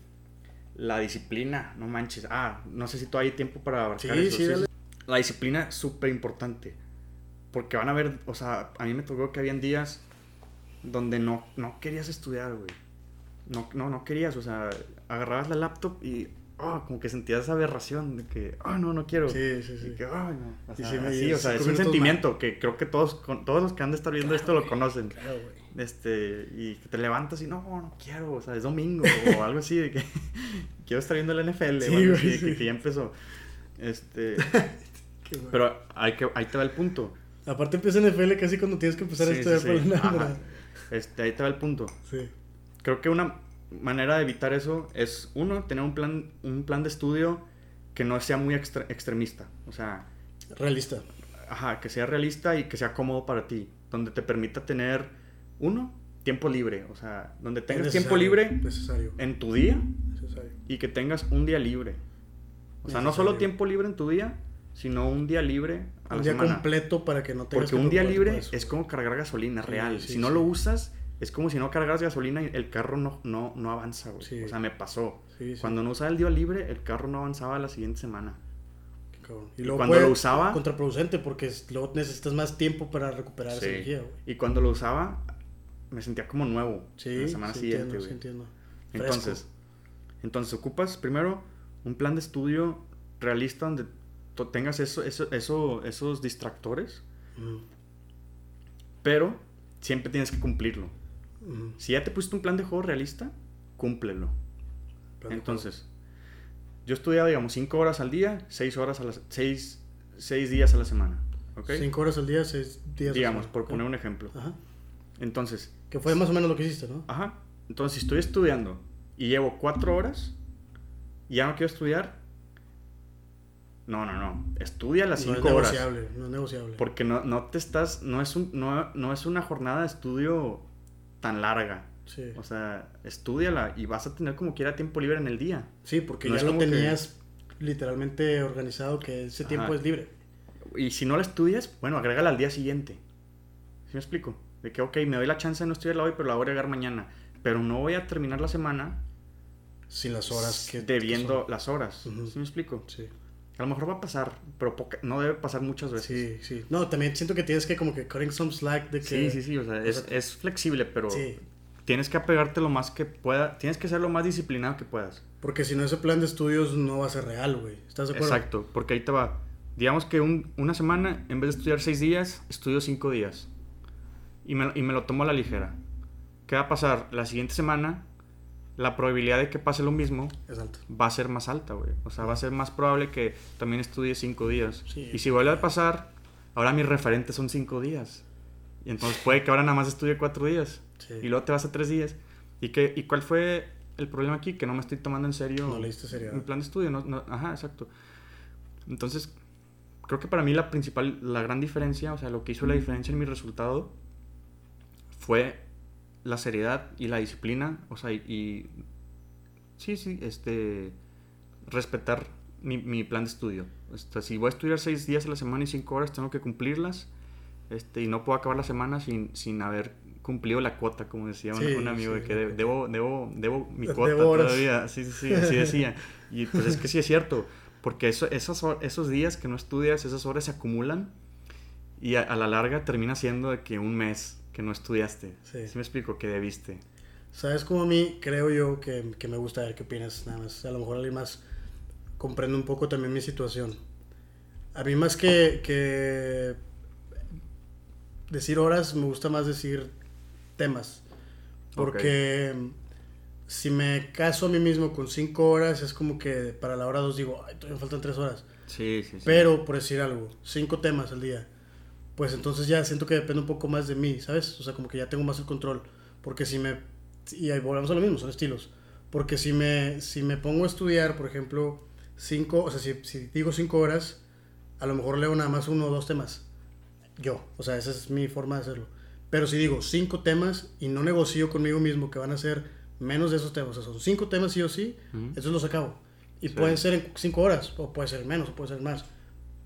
la disciplina, no manches. Ah, no sé si todavía hay tiempo para abarcar eso. Sí, La disciplina súper importante. Porque van a ver, o sea, a mí me tocó que habían días donde no, no querías estudiar, güey. No, no, no querías, o sea, agarrabas la laptop y oh, como que sentías esa aberración de que, oh, no, no quiero. Sí, sí, sí. que, oh, no. O sea, sí, o sea, es un sentimiento que creo que todos, todos los que han de estar viendo esto lo conocen. Claro, güey. Este, y que te levantas y no, no quiero, o sea, es domingo o algo así, de que quiero estar viendo el NFL, sí, güey, que, que, ya empezó. Este, pero hay que, ahí te va el punto. Aparte empieza NFL casi cuando tienes que empezar a estudiar por Este, ahí te va el punto. Sí. Creo que una manera de evitar eso es, uno, tener un plan, un plan de estudio que no sea muy extremista. O sea... Realista. Ajá, que sea realista y que sea cómodo para ti. Donde te permita tener, uno, tiempo libre. O sea, donde tengas tiempo libre necesario. en tu día necesario. y que tengas un día libre. O sea, no solo tiempo libre en tu día, sino un día libre a un día completo para que no tengas Porque un día libre es como cargar gasolina real. si no lo usas, es como si no cargas gasolina y el carro no, no, no avanza, güey. O sea, me pasó. Cuando no usaba el día libre, el carro no avanzaba la siguiente semana. Y, luego cuando lo usaba... Contraproducente porque luego necesitas más tiempo para recuperar esa energía, güey. Y cuando lo usaba, me sentía como nuevo. Sí, la semana siguiente, güey. entiendo. Entonces, entonces ocupas primero un plan de estudio realista donde tengas eso, eso, eso, esos distractores. Pero siempre tienes que cumplirlo. Si ya te pusiste un plan de juego realista, cúmplelo. Entonces, yo estudiaba, digamos, 5 horas al día, 6 horas a las 6, días a la semana. ¿Ok? 5 horas al día, 6 días Digamos, por poner un ejemplo. Ajá. Entonces. Que fue más o menos lo que hiciste, ¿no? Ajá. Entonces, si estoy estudiando y llevo 4 horas y ya no quiero estudiar, no, no, no. Estudia las 5 horas. No es negociable, no es negociable. Porque no, no te estás. No es, un, no, no es una jornada de estudio tan larga. Sí. O sea, estudiala y vas a tener como quiera tiempo libre en el día. Sí, porque ya lo tenías literalmente organizado que ese tiempo es libre. Y si no la estudias, bueno, agrégala al día siguiente. ¿Sí me explico? De que, ok, me doy la chance de no estudiarla hoy, pero la voy a agregar mañana. Pero no voy a terminar la semana sin las horas que debiendo las horas. ¿Sí me explico? Sí. A lo mejor va a pasar, pero no debe pasar muchas veces. Sí, sí. No, también siento que tienes que como que cutting some slack de que... Sí, sí, sí. O sea, es, es, flexible, pero tienes que apegarte lo más que pueda. Tienes que ser lo más disciplinado que puedas. Porque si no, ese plan de estudios no va a ser real, güey. ¿Estás de acuerdo? Exacto, porque ahí te va. Digamos que un, una semana, en vez de estudiar seis días, estudio cinco días. Y me, y me lo tomo a la ligera. ¿Qué va a pasar? La siguiente semana la probabilidad de que pase lo mismo va a ser más alta, güey. O sea, va a ser más probable que también estudie cinco días. Y si vuelve a pasar, ahora mis referentes son cinco días. Y entonces puede que ahora nada más estudie cuatro días. Y luego te vas a tres días. ¿Y, qué, ¿Y cuál fue el problema aquí? Que no me estoy tomando en serio no mi plan de estudio. No, ajá, exacto. Entonces, creo que para mí la principal, la gran diferencia, o sea, lo que hizo la diferencia en mi resultado fue la seriedad y la disciplina, o sea, y, sí, sí, este, respetar mi, plan de estudio. Este, si voy a estudiar seis días a la semana y cinco horas, tengo que cumplirlas, este, y no puedo acabar la semana sin, sin haber cumplido la cuota, como decía un, amigo, de que debo, debo, debo mi cuota todavía, sí, sí, sí, así decía. Y pues es que sí es cierto, porque eso, esos, esos días que no estudias, esas horas se acumulan y a, a la larga termina siendo de que un mes que no estudiaste. Sí. me explico? Que debiste. ¿Sabes cómo a mí creo yo que, que, me gusta ver qué opinas? Nada más. A lo mejor alguien más comprende un poco también mi situación. A mí más que, que decir horas, me gusta más decir temas. Porque si me caso a mí mismo con cinco horas, es como que para la hora dos digo, ay, todavía me faltan tres horas. Sí, sí, sí. Pero, por decir algo, cinco temas al día pues entonces ya siento que depende un poco más de mí, ¿sabes? O sea, como que ya tengo más el control. Porque si me... Y ahí volvemos a lo mismo, son estilos. Porque si me, si me pongo a estudiar, por ejemplo, cinco, o sea, si, si digo cinco horas, a lo mejor leo nada más uno o dos temas. Yo, o sea, esa es mi forma de hacerlo. Pero si digo cinco temas y no negocio conmigo mismo que van a ser menos de esos temas, o sea, son cinco temas sí o sí, eso los acabo. Y pueden ser en cinco horas, o puede ser menos, o puede ser más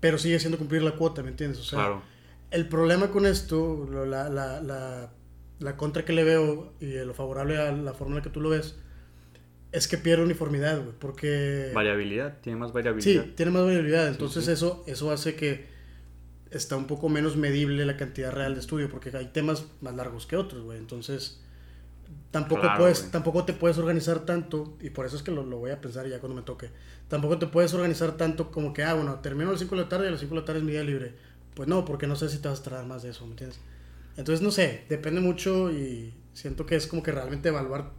pero sigue siendo cumplir la cuota, ¿me entiendes? O sea, claro. El problema con esto, la, la, la, la, contra que le veo y lo favorable a la forma en la que tú lo ves, es que pierde uniformidad, güey, porque... Variabilidad, tiene más variabilidad. Sí, tiene más variabilidad, entonces Eso, eso hace que está un poco menos medible la cantidad real de estudio, porque hay temas más largos que otros, güey, entonces tampoco puedes tampoco te puedes organizar tanto y por eso es que lo, lo, voy a pensar ya cuando me toque tampoco te puedes organizar tanto como que ah bueno termino a las 5 de la tarde y a las 5 de la tarde es mi día libre pues no porque no sé si te vas a traer más de eso ¿me entiendes? entonces no sé depende mucho y siento que es como que realmente evaluar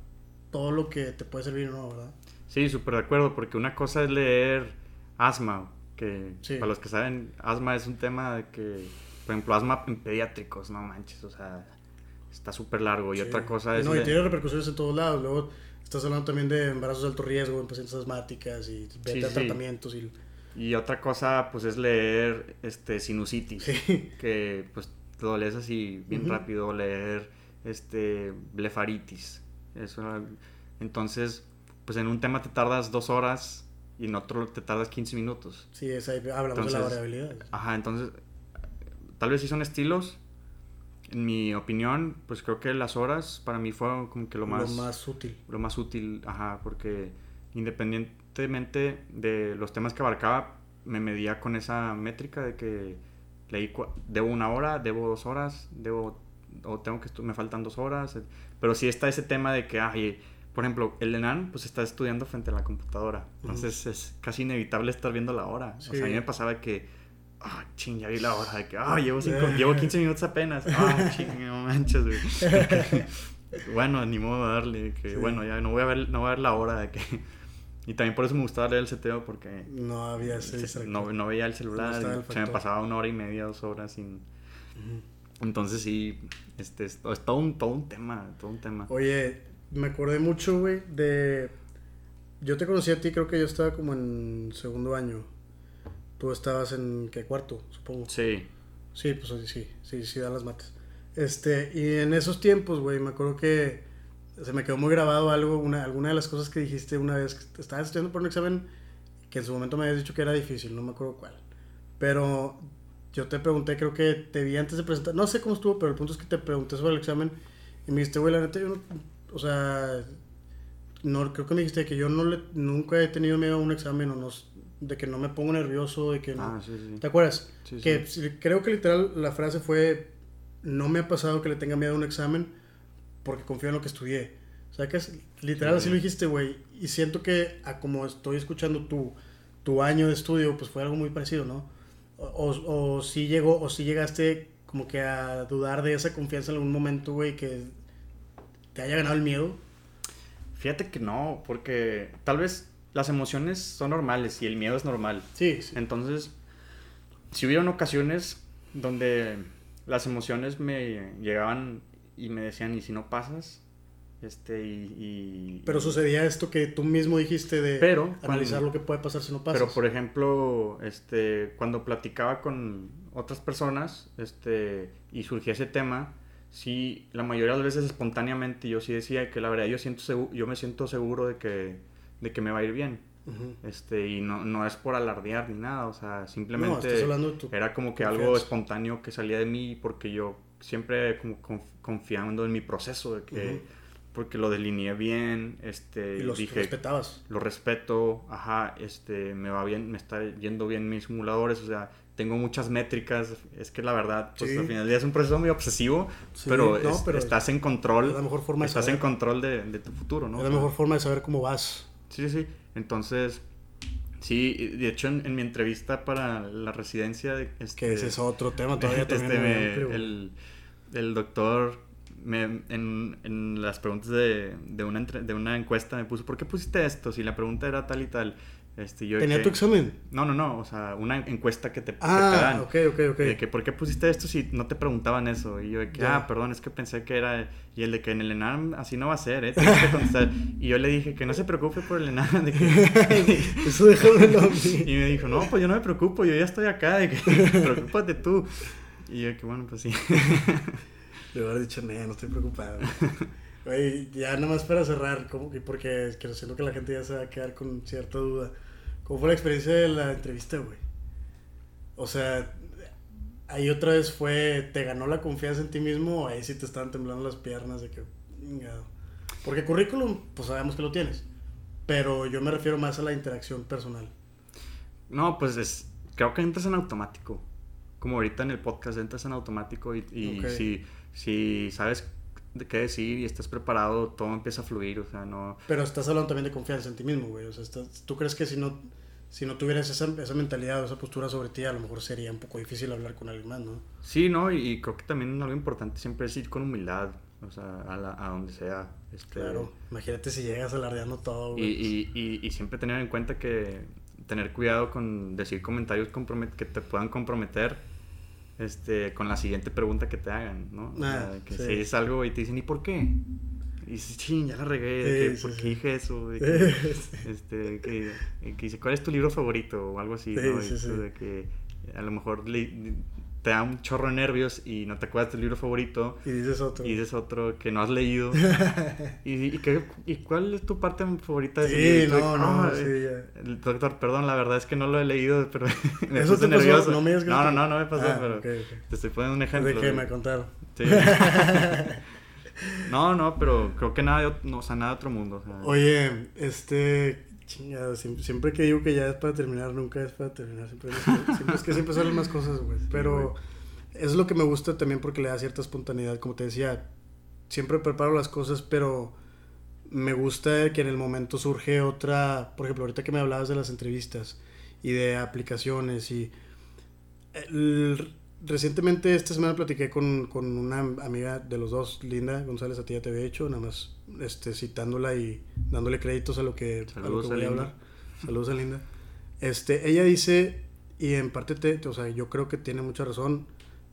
todo lo que te puede servir o no ¿verdad? sí súper de acuerdo porque una cosa es leer asma que para los que saben asma es un tema de que por ejemplo asma en pediátricos no manches o sea está súper largo. Y otra cosa es... No, y tiene repercusiones en todos lados. Luego estás hablando también de embarazos de alto riesgo en pacientes asmáticas y beta tratamientos y... Y otra cosa, pues, es leer este, sinusitis, que, pues, te lo lees así bien rápido, leer este, blefaritis. Eso, entonces, pues, en un tema te tardas dos horas y en otro te tardas 15 minutos. Sí, es ahí hablamos de la variabilidad. Ajá, entonces, tal vez sí son estilos, en mi opinión, pues creo que las horas para mí fue como que lo más... Lo más útil. Lo más útil, ajá, porque independientemente de los temas que abarcaba, me medía con esa métrica de que leí, debo una hora, debo dos horas, debo, o tengo que, me faltan dos horas, pero sí está ese tema de que, ay, por ejemplo, el ENAN pues está estudiando frente a la computadora, entonces es casi inevitable estar viendo la hora. O sea, a mí me pasaba que ah, ching, ya vi la hora de que, ah, llevo, cinco, llevo 15 minutos apenas, ah, ching, no manches, güey. bueno, ni modo de darle, que bueno, ya no voy a ver, no voy a ver la hora de que... Y también por eso me gustaba leer el seteo porque... No había ese no, no, veía el celular, se me pasaba una hora y media, dos horas sin... Entonces sí, este, es, todo, un, todo un tema, todo un tema. Oye, me acordé mucho, güey, de... Yo te conocí a ti, creo que yo estaba como en segundo año. Tú estabas en qué cuarto, supongo. Sí. Sí, pues sí, sí, sí, dan las mates. Este, y en esos tiempos, güey, me acuerdo que se me quedó muy grabado algo, una, alguna de las cosas que dijiste una vez que estabas estudiando por un examen que en su momento me habías dicho que era difícil, no me acuerdo cuál. Pero yo te pregunté, creo que te vi antes de presentar, no sé cómo estuvo, pero el punto es que te pregunté sobre el examen y me dijiste, güey, la neta, yo no, o sea, no, creo que me dijiste que yo no le, nunca he tenido miedo a un examen o no, de que no me pongo nervioso, de que no... Ah, sí, sí. ¿Te acuerdas? que creo que literal la frase fue, no me ha pasado que le tenga miedo a un examen porque confío en lo que estudié. O sea, que es, literal así lo dijiste, güey. Y siento que a como estoy escuchando tu, tu año de estudio, pues fue algo muy parecido, ¿no? O, o, si llegó, o si llegaste como que a dudar de esa confianza en algún momento, güey, que te haya ganado el miedo. Fíjate que no, porque tal vez las emociones son normales y el miedo es normal. Sí, Entonces, si hubieron ocasiones donde las emociones me llegaban y me decían, ¿y si no pasas? Este, y, pero sucedía esto que tú mismo dijiste de pero, analizar lo que puede pasar si no pasas. Pero, por ejemplo, este, cuando platicaba con otras personas este, y surgía ese tema, sí, la mayoría de las veces espontáneamente yo sí decía que la verdad yo, siento yo me siento seguro de que de que me va a ir bien. Este, y no, no es por alardear ni nada, o sea, simplemente era como que algo espontáneo que salía de mí porque yo siempre como confiando en mi proceso de que porque lo delineé bien, este, y los dije, respetabas. Lo respeto, ajá, este, me va bien, me está yendo bien mis simuladores, o sea, tengo muchas métricas, es que la verdad, pues al final del día es un proceso muy obsesivo, pero, estás en control, la mejor forma estás en control de, de, tu futuro, ¿no? Es la mejor forma de saber cómo vas. Sí, sí, Entonces, sí, de hecho en, mi entrevista para la residencia... Este, que ese es otro tema todavía este, también el, el, doctor me, en, en, las preguntas de, de, una, de una encuesta me puso, ¿por qué pusiste esto? Si la pregunta era tal y tal. Este, yo ¿Tenía tu examen? No, no, no, o sea, una encuesta que te, ah, dan. ok, ok, ok. De que, ¿por qué pusiste esto si no te preguntaban eso? Y yo de que, ah, perdón, es que pensé que era... Y el de que en el ENAM así no va a ser, ¿eh? Tienes que contestar. y yo le dije que no se preocupe por el ENAM, de que... eso déjamelo a mí. Y me dijo, no, pues yo no me preocupo, yo ya estoy acá, de que preocúpate tú. Y yo que, bueno, pues sí. Le haber dicho, no, no estoy preocupado. Oye, ya nada más para cerrar, como, porque siento que la gente ya se va a quedar con cierta duda. ¿Cómo fue la experiencia de la entrevista, güey? O sea, ahí otra vez fue, ¿te ganó la confianza en ti mismo o ahí sí te estaban temblando las piernas de que, Porque currículum, pues sabemos que lo tienes, pero yo me refiero más a la interacción personal. No, pues es, creo que entras en automático. Como ahorita en el podcast entras en automático y, si, si sabes de qué decir y estás preparado, todo empieza a fluir, o sea, no... Pero estás hablando también de confianza en ti mismo, güey, o sea, ¿tú crees que si no si no tuvieras esa, esa mentalidad o esa postura sobre ti, a lo mejor sería un poco difícil hablar con alguien más, ¿no? Sí, ¿no? Y, creo que también algo importante siempre es ir con humildad, o sea, a, a donde sea. Este... Claro, imagínate si llegas alardeando todo, güey. Y, y, y, siempre tener en cuenta que tener cuidado con decir comentarios que te puedan comprometer este, con la siguiente pregunta que te hagan, ¿no? Ah, que si es algo y te dicen, ¿y por qué? Y dices, ching, ya la regué, de ¿por qué dije eso? De que, este, que, que, dice, ¿cuál es tu libro favorito? O algo así, ¿no? de que a lo mejor te da un chorro de nervios y no te acuerdas de tu libro favorito. Y dices otro. Y dices otro que no has leído. y, y, ¿Y cuál es tu parte favorita de ese libro? No, no, no, sí, El doctor, perdón, la verdad es que no lo he leído, pero me ¿Eso te nervioso. Pasó? No, me no, no, no, no, me pasó, ah, pero te estoy poniendo un ejemplo. De que me contaron. Sí. No, no, pero creo que nada de, no, o sea, nada de otro mundo. Oye, este, chingado, siempre, que digo que ya es para terminar, nunca es para terminar. Siempre, es que siempre salen más cosas, güey. pero es lo que me gusta también porque le da cierta espontaneidad. Como te decía, siempre preparo las cosas, pero me gusta que en el momento surge otra, por ejemplo, ahorita que me hablabas de las entrevistas y de aplicaciones y el, recientemente esta semana platiqué con, con, una amiga de los dos, Linda González, a ti ya te había hecho, nada más este, citándola y dándole créditos a lo que, a lo que voy a, hablar. Saludos a Linda. Este, ella dice, y en parte, te, o sea, yo creo que tiene mucha razón,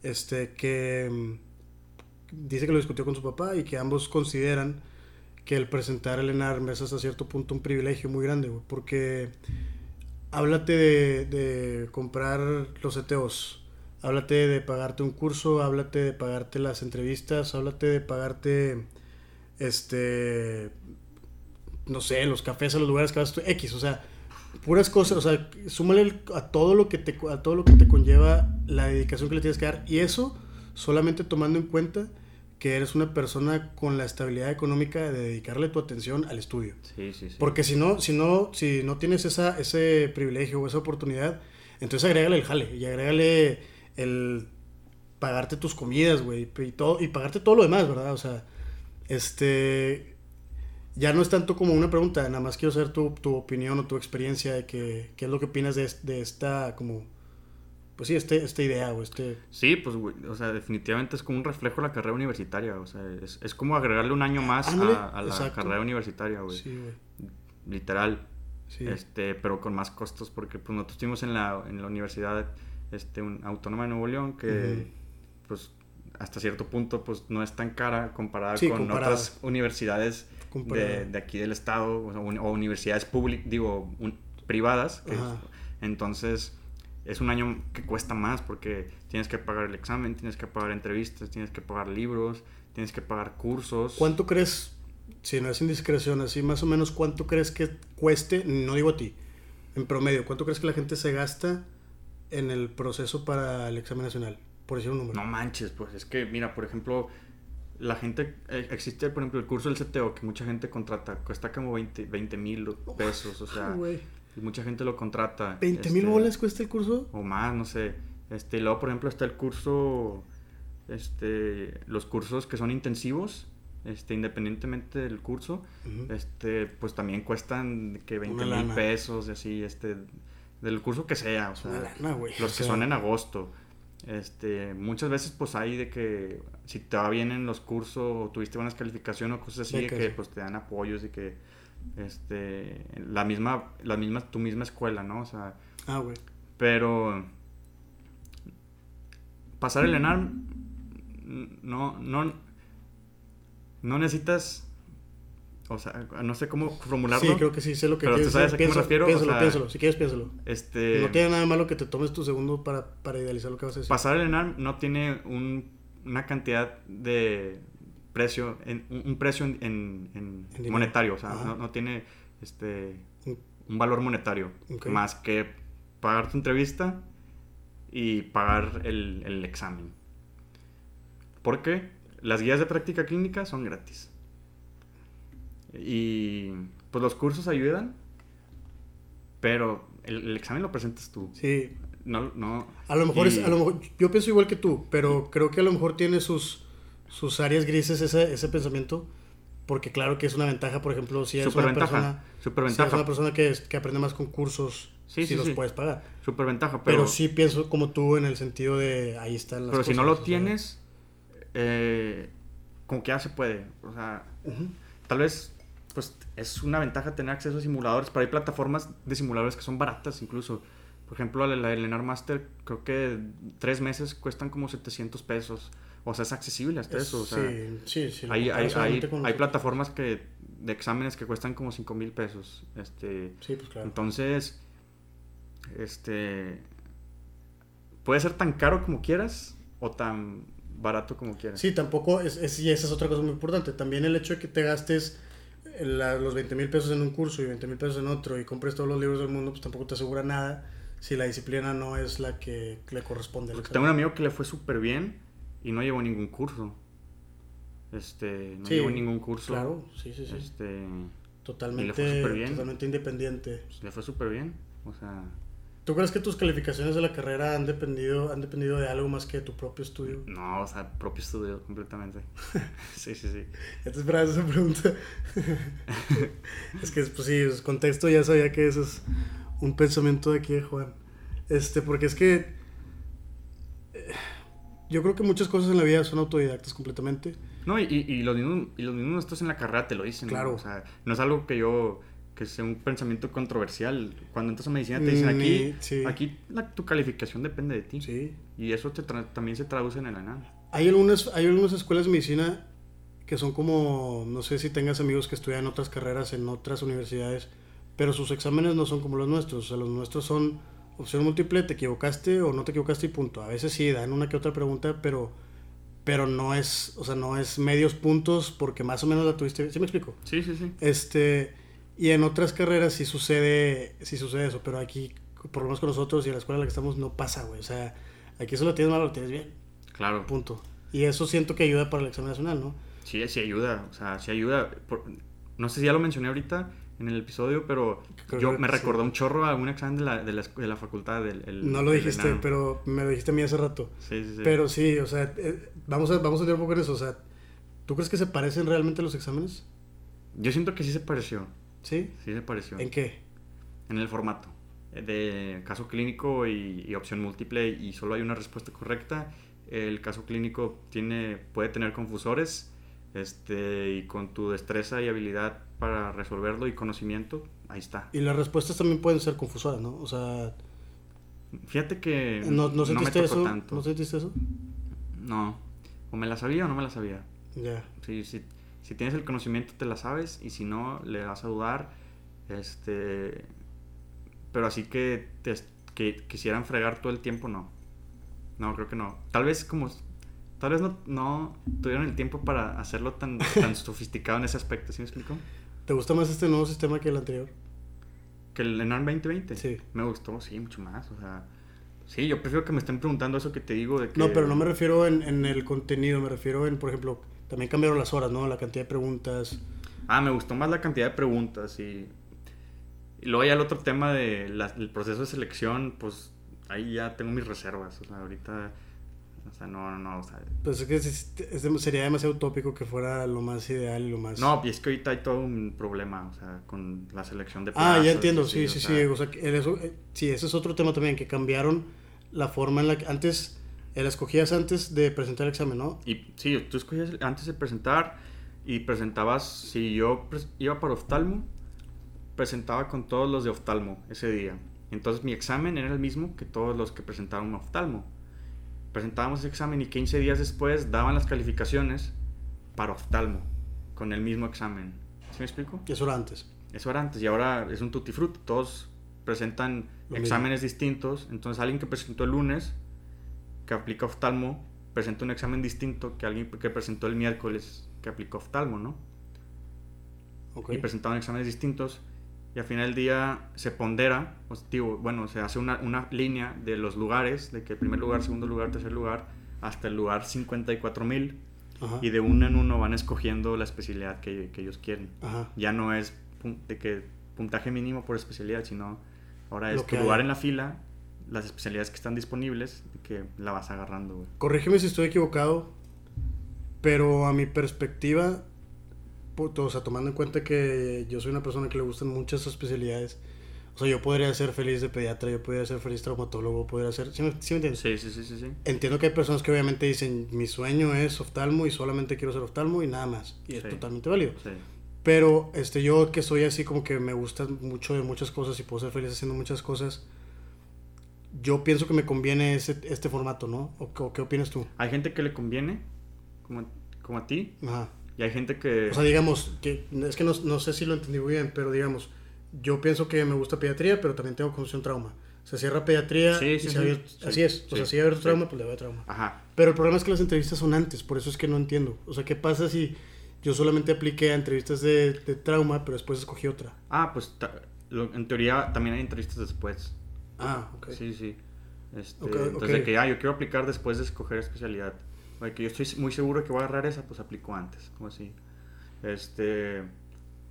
este, que mm, dice que lo discutió con su papá y que ambos consideran que el presentar el ENARM es hasta cierto punto un privilegio muy grande, porque háblate de, de comprar los ETOs Háblate de pagarte un curso, háblate de pagarte las entrevistas, háblate de pagarte, este, no sé, los cafés a los lugares que vas tú, X, o sea, puras cosas, o sea, súmale a todo lo que te, a todo lo que te conlleva la dedicación que le tienes que dar y eso solamente tomando en cuenta que eres una persona con la estabilidad económica de dedicarle tu atención al estudio. Sí, sí, sí. Porque si no, si no, si no tienes esa, ese privilegio o esa oportunidad, entonces agrégale el jale y agrégale el pagarte tus comidas, güey, y, todo, y pagarte todo lo demás, ¿verdad? O sea, este, ya no es tanto como una pregunta, nada más quiero saber tu, tu opinión o tu experiencia de que, qué es lo que opinas de, de esta, como, pues sí, este, esta idea o este... Sí, pues, güey, o sea, definitivamente es como un reflejo de la carrera universitaria, o sea, es, es como agregarle un año más a, la carrera universitaria, güey. Sí, güey. Literal. Sí. Este, pero con más costos, porque pues nosotros estuvimos en la, en la universidad este, un, autónoma de Nuevo León que, pues, hasta cierto punto, pues, no es tan cara comparada con otras universidades de, de, aquí del estado o, universidades públicas, digo, privadas. entonces, es un año que cuesta más porque tienes que pagar el examen, tienes que pagar entrevistas, tienes que pagar libros, tienes que pagar cursos. ¿Cuánto crees, si no es indiscreción, así más o menos, cuánto crees que cueste, no digo a ti, en promedio, cuánto crees que la gente se gasta en el proceso para el examen nacional? Por decir un número. No manches, pues es que, mira, por ejemplo, la gente, eh, existe, por ejemplo, el curso del CTO que mucha gente contrata, cuesta como 20 mil pesos, o sea, y mucha gente lo contrata. ¿20 mil este, bolas cuesta el curso? O más, no sé. Este, y luego, por ejemplo, está el curso, este, los cursos que son intensivos, este, independientemente del curso, este, pues también cuestan que 20 mil pesos y así, este, del curso que sea, o sea, los que son en agosto. Este, muchas veces pues hay de que si te va bien en los cursos o tuviste buenas calificaciones o cosas así, de que pues te dan apoyos y que este la misma la misma tu misma escuela, ¿no? O sea, ah, güey. Pero pasar el ENARM no no no necesitas o sea, no sé cómo formularlo. Sí, creo que sí, sé lo que pero quieres. sabes a qué me refiero. Piénsalo, piénsalo, si quieres piénsalo. Este... No tiene nada de malo que te tomes tu segundo para, para idealizar lo que vas a decir. Pasar el ENARM no tiene un, una cantidad de precio, en, un precio en, en, monetario, o sea, no, no, tiene este un valor monetario, más que pagar tu entrevista y pagar el, el examen. Porque las guías de práctica clínica son gratis. Y pues los cursos ayudan, pero el, examen lo presentas tú. Sí. No, no. A lo mejor es, a lo mejor, yo pienso igual que tú, pero creo que a lo mejor tiene sus, sus áreas grises ese, ese pensamiento. Porque claro que es una ventaja, por ejemplo, si eres una persona, si eres una persona que, que aprende más con cursos, sí, si los puedes pagar. Superventaja, pero... pero sí pienso como tú en el sentido de ahí están las Pero si no lo tienes, eh, como que ya se puede. O sea, tal vez pues es una ventaja tener acceso a simuladores, pero hay plataformas de simuladores que son baratas incluso. Por ejemplo, la de Lenar Master, creo que tres meses cuestan como 700 pesos. O sea, es accesible hasta eso. sí, sí, sí. Hay, hay, hay, plataformas que, de exámenes que cuestan como 5 mil pesos. Este, sí, pues claro. Entonces, este, puede ser tan caro como quieras o tan barato como quieras. Sí, tampoco, es, es, y esa es otra cosa muy importante. También el hecho de que te gastes los 20 mil pesos en un curso y 20 mil pesos en otro y compres todos los libros del mundo, pues tampoco te asegura nada si la disciplina no es la que le corresponde. tengo un amigo que le fue súper bien y no llevó ningún curso. Este, no llevó ningún curso. Claro, sí, sí, sí. Este, totalmente, totalmente independiente. le fue súper bien. O sea, ¿Tú crees que tus calificaciones de la carrera han dependido, han dependido de algo más que de tu propio estudio? No, o sea, propio estudio completamente. sí, sí, sí. Ya te esperabas esa pregunta. es que, pues sí, el contexto ya sabía que eso es un pensamiento de aquí de Juan. Este, porque es que eh, yo creo que muchas cosas en la vida son autodidactas completamente. No, y, y, los mismos, y los mismos en la carrera te lo dicen. Claro. O sea, no es algo que yo que sea un pensamiento controversial. Cuando entras a medicina te dicen aquí, aquí tu calificación depende de ti. Sí. Y eso te también se traduce en el ANAM. Hay algunas, hay algunas escuelas de medicina que son como, no sé si tengas amigos que estudian otras carreras en otras universidades, pero sus exámenes no son como los nuestros. O sea, los nuestros son opción múltiple, te equivocaste o no te equivocaste y punto. A veces sí dan una que otra pregunta, pero pero no es, o sea, no es medios puntos porque más o menos la tuviste. ¿Sí me explico? Sí, sí, sí. Este, y en otras carreras sí sucede, sí sucede eso, pero aquí, por lo menos con nosotros y en la escuela en la que estamos, no pasa, güey. O sea, aquí eso lo tienes mal o lo tienes bien. Claro. Punto. Y eso siento que ayuda para el examen nacional, ¿no? Sí, sí ayuda. O sea, sí ayuda. no sé si ya lo mencioné ahorita en el episodio, pero yo me recordó un chorro a un examen de la, de la, de la facultad. Del, no lo dijiste, pero me lo dijiste a mí hace rato. Sí, sí, sí. Pero sí, o sea, eh, vamos, a, vamos a ver un poco en eso. O sea, ¿tú crees que se parecen realmente los exámenes? Yo siento que sí se pareció. ¿Sí? Sí se pareció. ¿En qué? En el formato de caso clínico y, opción múltiple y solo hay una respuesta correcta. El caso clínico tiene, puede tener confusores este, y con tu destreza y habilidad para resolverlo y conocimiento, ahí está. Y las respuestas también pueden ser confusoras, ¿no? O sea... Fíjate que no, no, sentiste eso, ¿No sentiste eso? No. O me la sabía o no me la sabía. Ya. Sí, sí. Si tienes el conocimiento te la sabes y si no le vas a dudar. Este, pero así que te que quisieran fregar todo el tiempo no. No, creo que no. Tal vez como tal vez no, no tuvieron el tiempo para hacerlo tan, tan sofisticado en ese aspecto, ¿sí me explico? ¿Te gusta más este nuevo sistema que el anterior? ¿Que el ENAR 2020? Sí. Me gustó, sí, mucho más. O sea, sí, yo prefiero que me estén preguntando eso que te digo de que... No, pero no me refiero en, en el contenido, me refiero en, por ejemplo, también cambiaron las horas, ¿no? La cantidad de preguntas. Ah, me gustó más la cantidad de preguntas y, y luego ya el otro tema del el proceso de selección, pues ahí ya tengo mis reservas. O sea, ahorita, o sea, no, no, o sea... Pues es que sería demasiado utópico que fuera lo más ideal y lo más... No, y es que ahorita hay todo un problema, o sea, con la selección de Ah, ya entiendo, sí, sí, sí. O sea, eso, eh, sí, ese es otro tema también, que cambiaron la forma en la que antes la escogías antes de presentar el examen, ¿no? Y sí, tú escogías antes de presentar y presentabas, si yo iba para oftalmo, presentaba con todos los de oftalmo ese día. Entonces mi examen era el mismo que todos los que presentaban oftalmo. Presentábamos ese examen y 15 días después daban las calificaciones para oftalmo con el mismo examen. ¿Sí me explico? Eso era antes. Eso era antes y ahora es un tutti frutti. Todos presentan exámenes distintos. Entonces alguien que presentó el lunes que aplica oftalmo presenta un examen distinto que alguien que presentó el miércoles que aplicó oftalmo, ¿no? Y presentaban exámenes distintos. y al final del día se pondera, bueno, se hace una, una, línea de los lugares, de que primer lugar, segundo lugar, tercer lugar, hasta el lugar 54 mil. Y de uno en uno van escogiendo la especialidad que, que ellos quieren. Ya no es de que puntaje mínimo por especialidad, sino ahora es tu lugar en la fila, las especialidades que están disponibles, que la vas agarrando. Corrígeme si estoy equivocado, pero a mi perspectiva, o sea, tomando en cuenta que yo soy una persona que le gustan muchas especialidades, o sea, yo podría ser feliz de pediatra, yo podría ser feliz traumatólogo, podría ser... ¿Sí me, entiendes? Sí, sí, sí, sí, sí. Entiendo que hay personas que obviamente dicen, mi sueño es oftalmo y solamente quiero ser oftalmo y nada más. Y es totalmente válido. Sí. Pero este, yo que soy así como que me gusta mucho de muchas cosas y puedo ser feliz haciendo muchas cosas, yo pienso que me conviene ese, este formato, ¿no? ¿O, qué opinas tú? Hay gente que le conviene, como, como a ti. Ajá. Y hay gente que... O sea, digamos, que es que no, no sé si lo entendí muy bien, pero digamos, yo pienso que me gusta pediatría, pero también tengo condición trauma. Se cierra pediatría sí, sí, sí, así es. O sea, si hay trauma, pues le doy trauma. Ajá. Pero el problema es que las entrevistas son antes, por eso es que no entiendo. O sea, ¿qué pasa si yo solamente apliqué a entrevistas de, de trauma, pero después escogí otra? Ah, pues en teoría también hay entrevistas después. Ah, ok. Sí, sí. Este, entonces, de que, ah, yo quiero aplicar después de escoger especialidad. O que yo estoy muy seguro que voy a agarrar esa, pues aplico antes, como así. Este,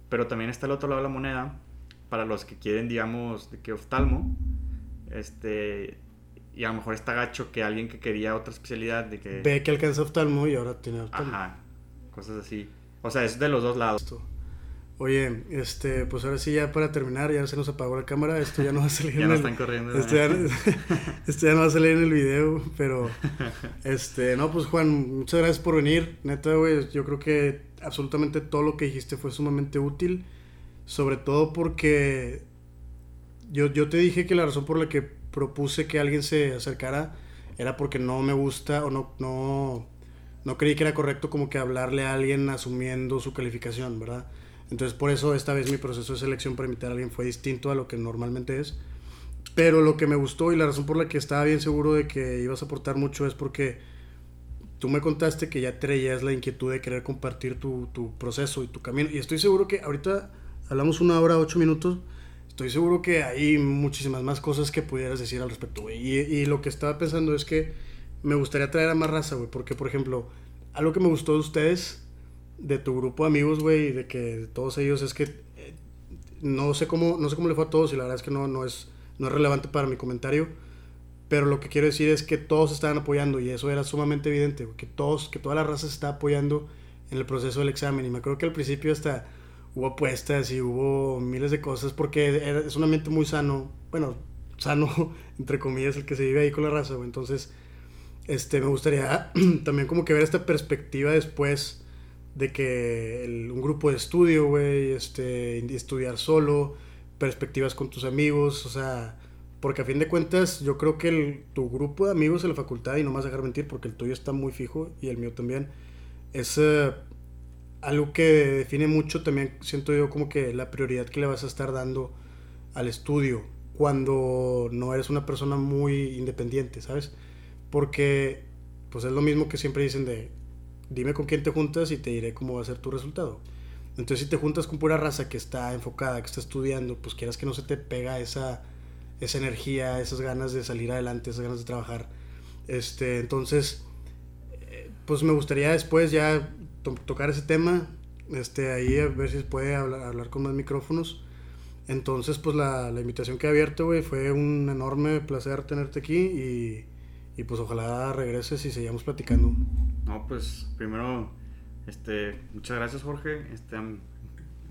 pero también está el otro lado de la moneda, para los que quieren, digamos, de que oftalmo, este, y a lo mejor está gacho que alguien que quería otra especialidad, de que... Ve que alcanza oftalmo y ahora tiene oftalmo. Ajá, cosas así. O sea, es de los dos lados. Oye, este, pues ahora sí ya para terminar, ya se nos apagó la cámara, esto ya no va a salir ya en no están corriendo. Esto ya, esto ya, no va a salir en el video, pero este, no, pues Juan, muchas gracias por venir. Neta, güey, yo creo que absolutamente todo lo que dijiste fue sumamente útil, sobre todo porque yo, yo te dije que la razón por la que propuse que alguien se acercara era porque no me gusta o no no no creí que era correcto como que hablarle a alguien asumiendo su calificación, ¿verdad? Entonces por eso esta vez mi proceso de selección para invitar a alguien fue distinto a lo que normalmente es. Pero lo que me gustó y la razón por la que estaba bien seguro de que ibas a aportar mucho es porque tú me contaste que ya traías la inquietud de querer compartir tu, tu proceso y tu camino. Y estoy seguro que ahorita hablamos una hora, ocho minutos. Estoy seguro que hay muchísimas más cosas que pudieras decir al respecto, güey. Y, y, lo que estaba pensando es que me gustaría traer a más raza, güey. Porque, por ejemplo, algo que me gustó de ustedes de tu grupo de amigos, güey, de que todos ellos es que eh, no sé cómo no sé cómo le fue a todos y la verdad es que no, no es no es relevante para mi comentario, pero lo que quiero decir es que todos estaban apoyando y eso era sumamente evidente, que todos que toda la raza se está apoyando en el proceso del examen y me acuerdo que al principio hasta hubo apuestas y hubo miles de cosas porque es un ambiente muy sano, bueno, sano entre comillas el que se vive ahí con la raza, güey. Entonces, este me gustaría también como que ver esta perspectiva después de que un grupo de estudio, güey, este, estudiar solo, perspectivas con tus amigos, o sea, porque a fin de cuentas yo creo que tu grupo de amigos en la facultad, y no a dejar mentir porque el tuyo está muy fijo y el mío también, es eh, algo que define mucho también, siento yo como que la prioridad que le vas a estar dando al estudio cuando no eres una persona muy independiente, ¿sabes? Porque pues es lo mismo que siempre dicen de dime con quién te juntas y te diré cómo va a ser tu resultado. Entonces, si te juntas con pura raza que está enfocada, que está estudiando, pues quieras que no se te pega esa, esa energía, esas ganas de salir adelante, esas ganas de trabajar. Este, entonces, eh, pues me gustaría después ya tocar ese tema, este, ahí a ver si puede hablar, hablar con más micrófonos. Entonces, pues la, la invitación que he abierto, güey, fue un enorme placer tenerte aquí y y pues ojalá regreses y sigamos platicando. No, pues primero, este, muchas gracias Jorge. Este,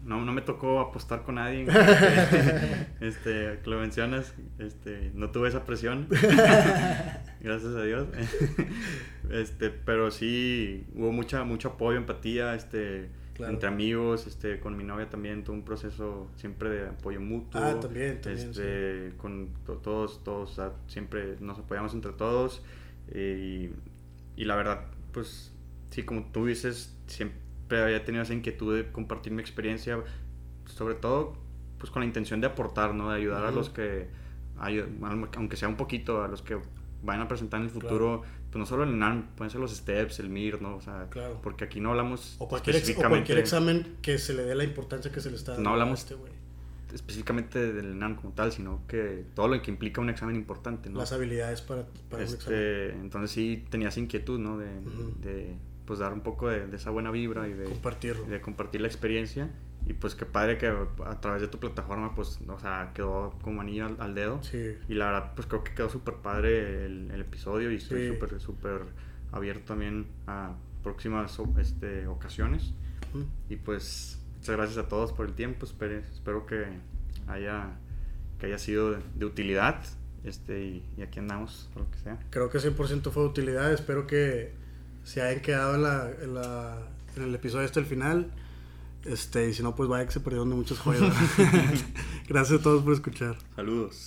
no, no me tocó apostar con nadie. este, que lo mencionas, este, no tuve esa presión. gracias a Dios. este, pero sí hubo mucha, mucho apoyo, empatía, este entre amigos, este, con mi novia también tuve un proceso siempre de apoyo mutuo. Ah, también, también este, Con todos, todos, siempre nos apoyamos entre todos. y, y, la verdad, pues, sí, como tú dices, siempre había tenido esa inquietud de compartir mi experiencia, sobre todo, pues, con la intención de aportar, ¿no? De ayudar a los que, aunque sea un poquito, a los que van a presentar en el futuro pues no solo el NAN, pueden ser los STEPS, el MIR, ¿no? O sea, porque aquí no hablamos o cualquier, o cualquier examen que se le dé la importancia que se le está dando no hablamos, este güey. específicamente del ENAM como tal, sino que todo lo que implica un examen importante, ¿no? Las habilidades para, para este, un examen. Entonces sí tenías inquietud, ¿no? De, de pues dar un poco de, esa buena vibra y de, Compartirlo. de compartir la experiencia. Y pues qué padre que a través de tu plataforma, pues, o sea, quedó como anillo al, dedo. Sí. Y la verdad, pues creo que quedó súper padre el, el, episodio y estoy súper, súper abierto también a próximas este, ocasiones. Y pues, muchas gracias a todos por el tiempo. Espero, espero que haya, que haya sido de, utilidad. Este, y, aquí andamos, por lo que sea. Creo que 100% fue de utilidad. Espero que se hayan quedado en, la, en, la, en el episodio hasta el final. Este, y si no, pues vaya que se perdieron de muchas joyas. Gracias a todos por escuchar. Saludos.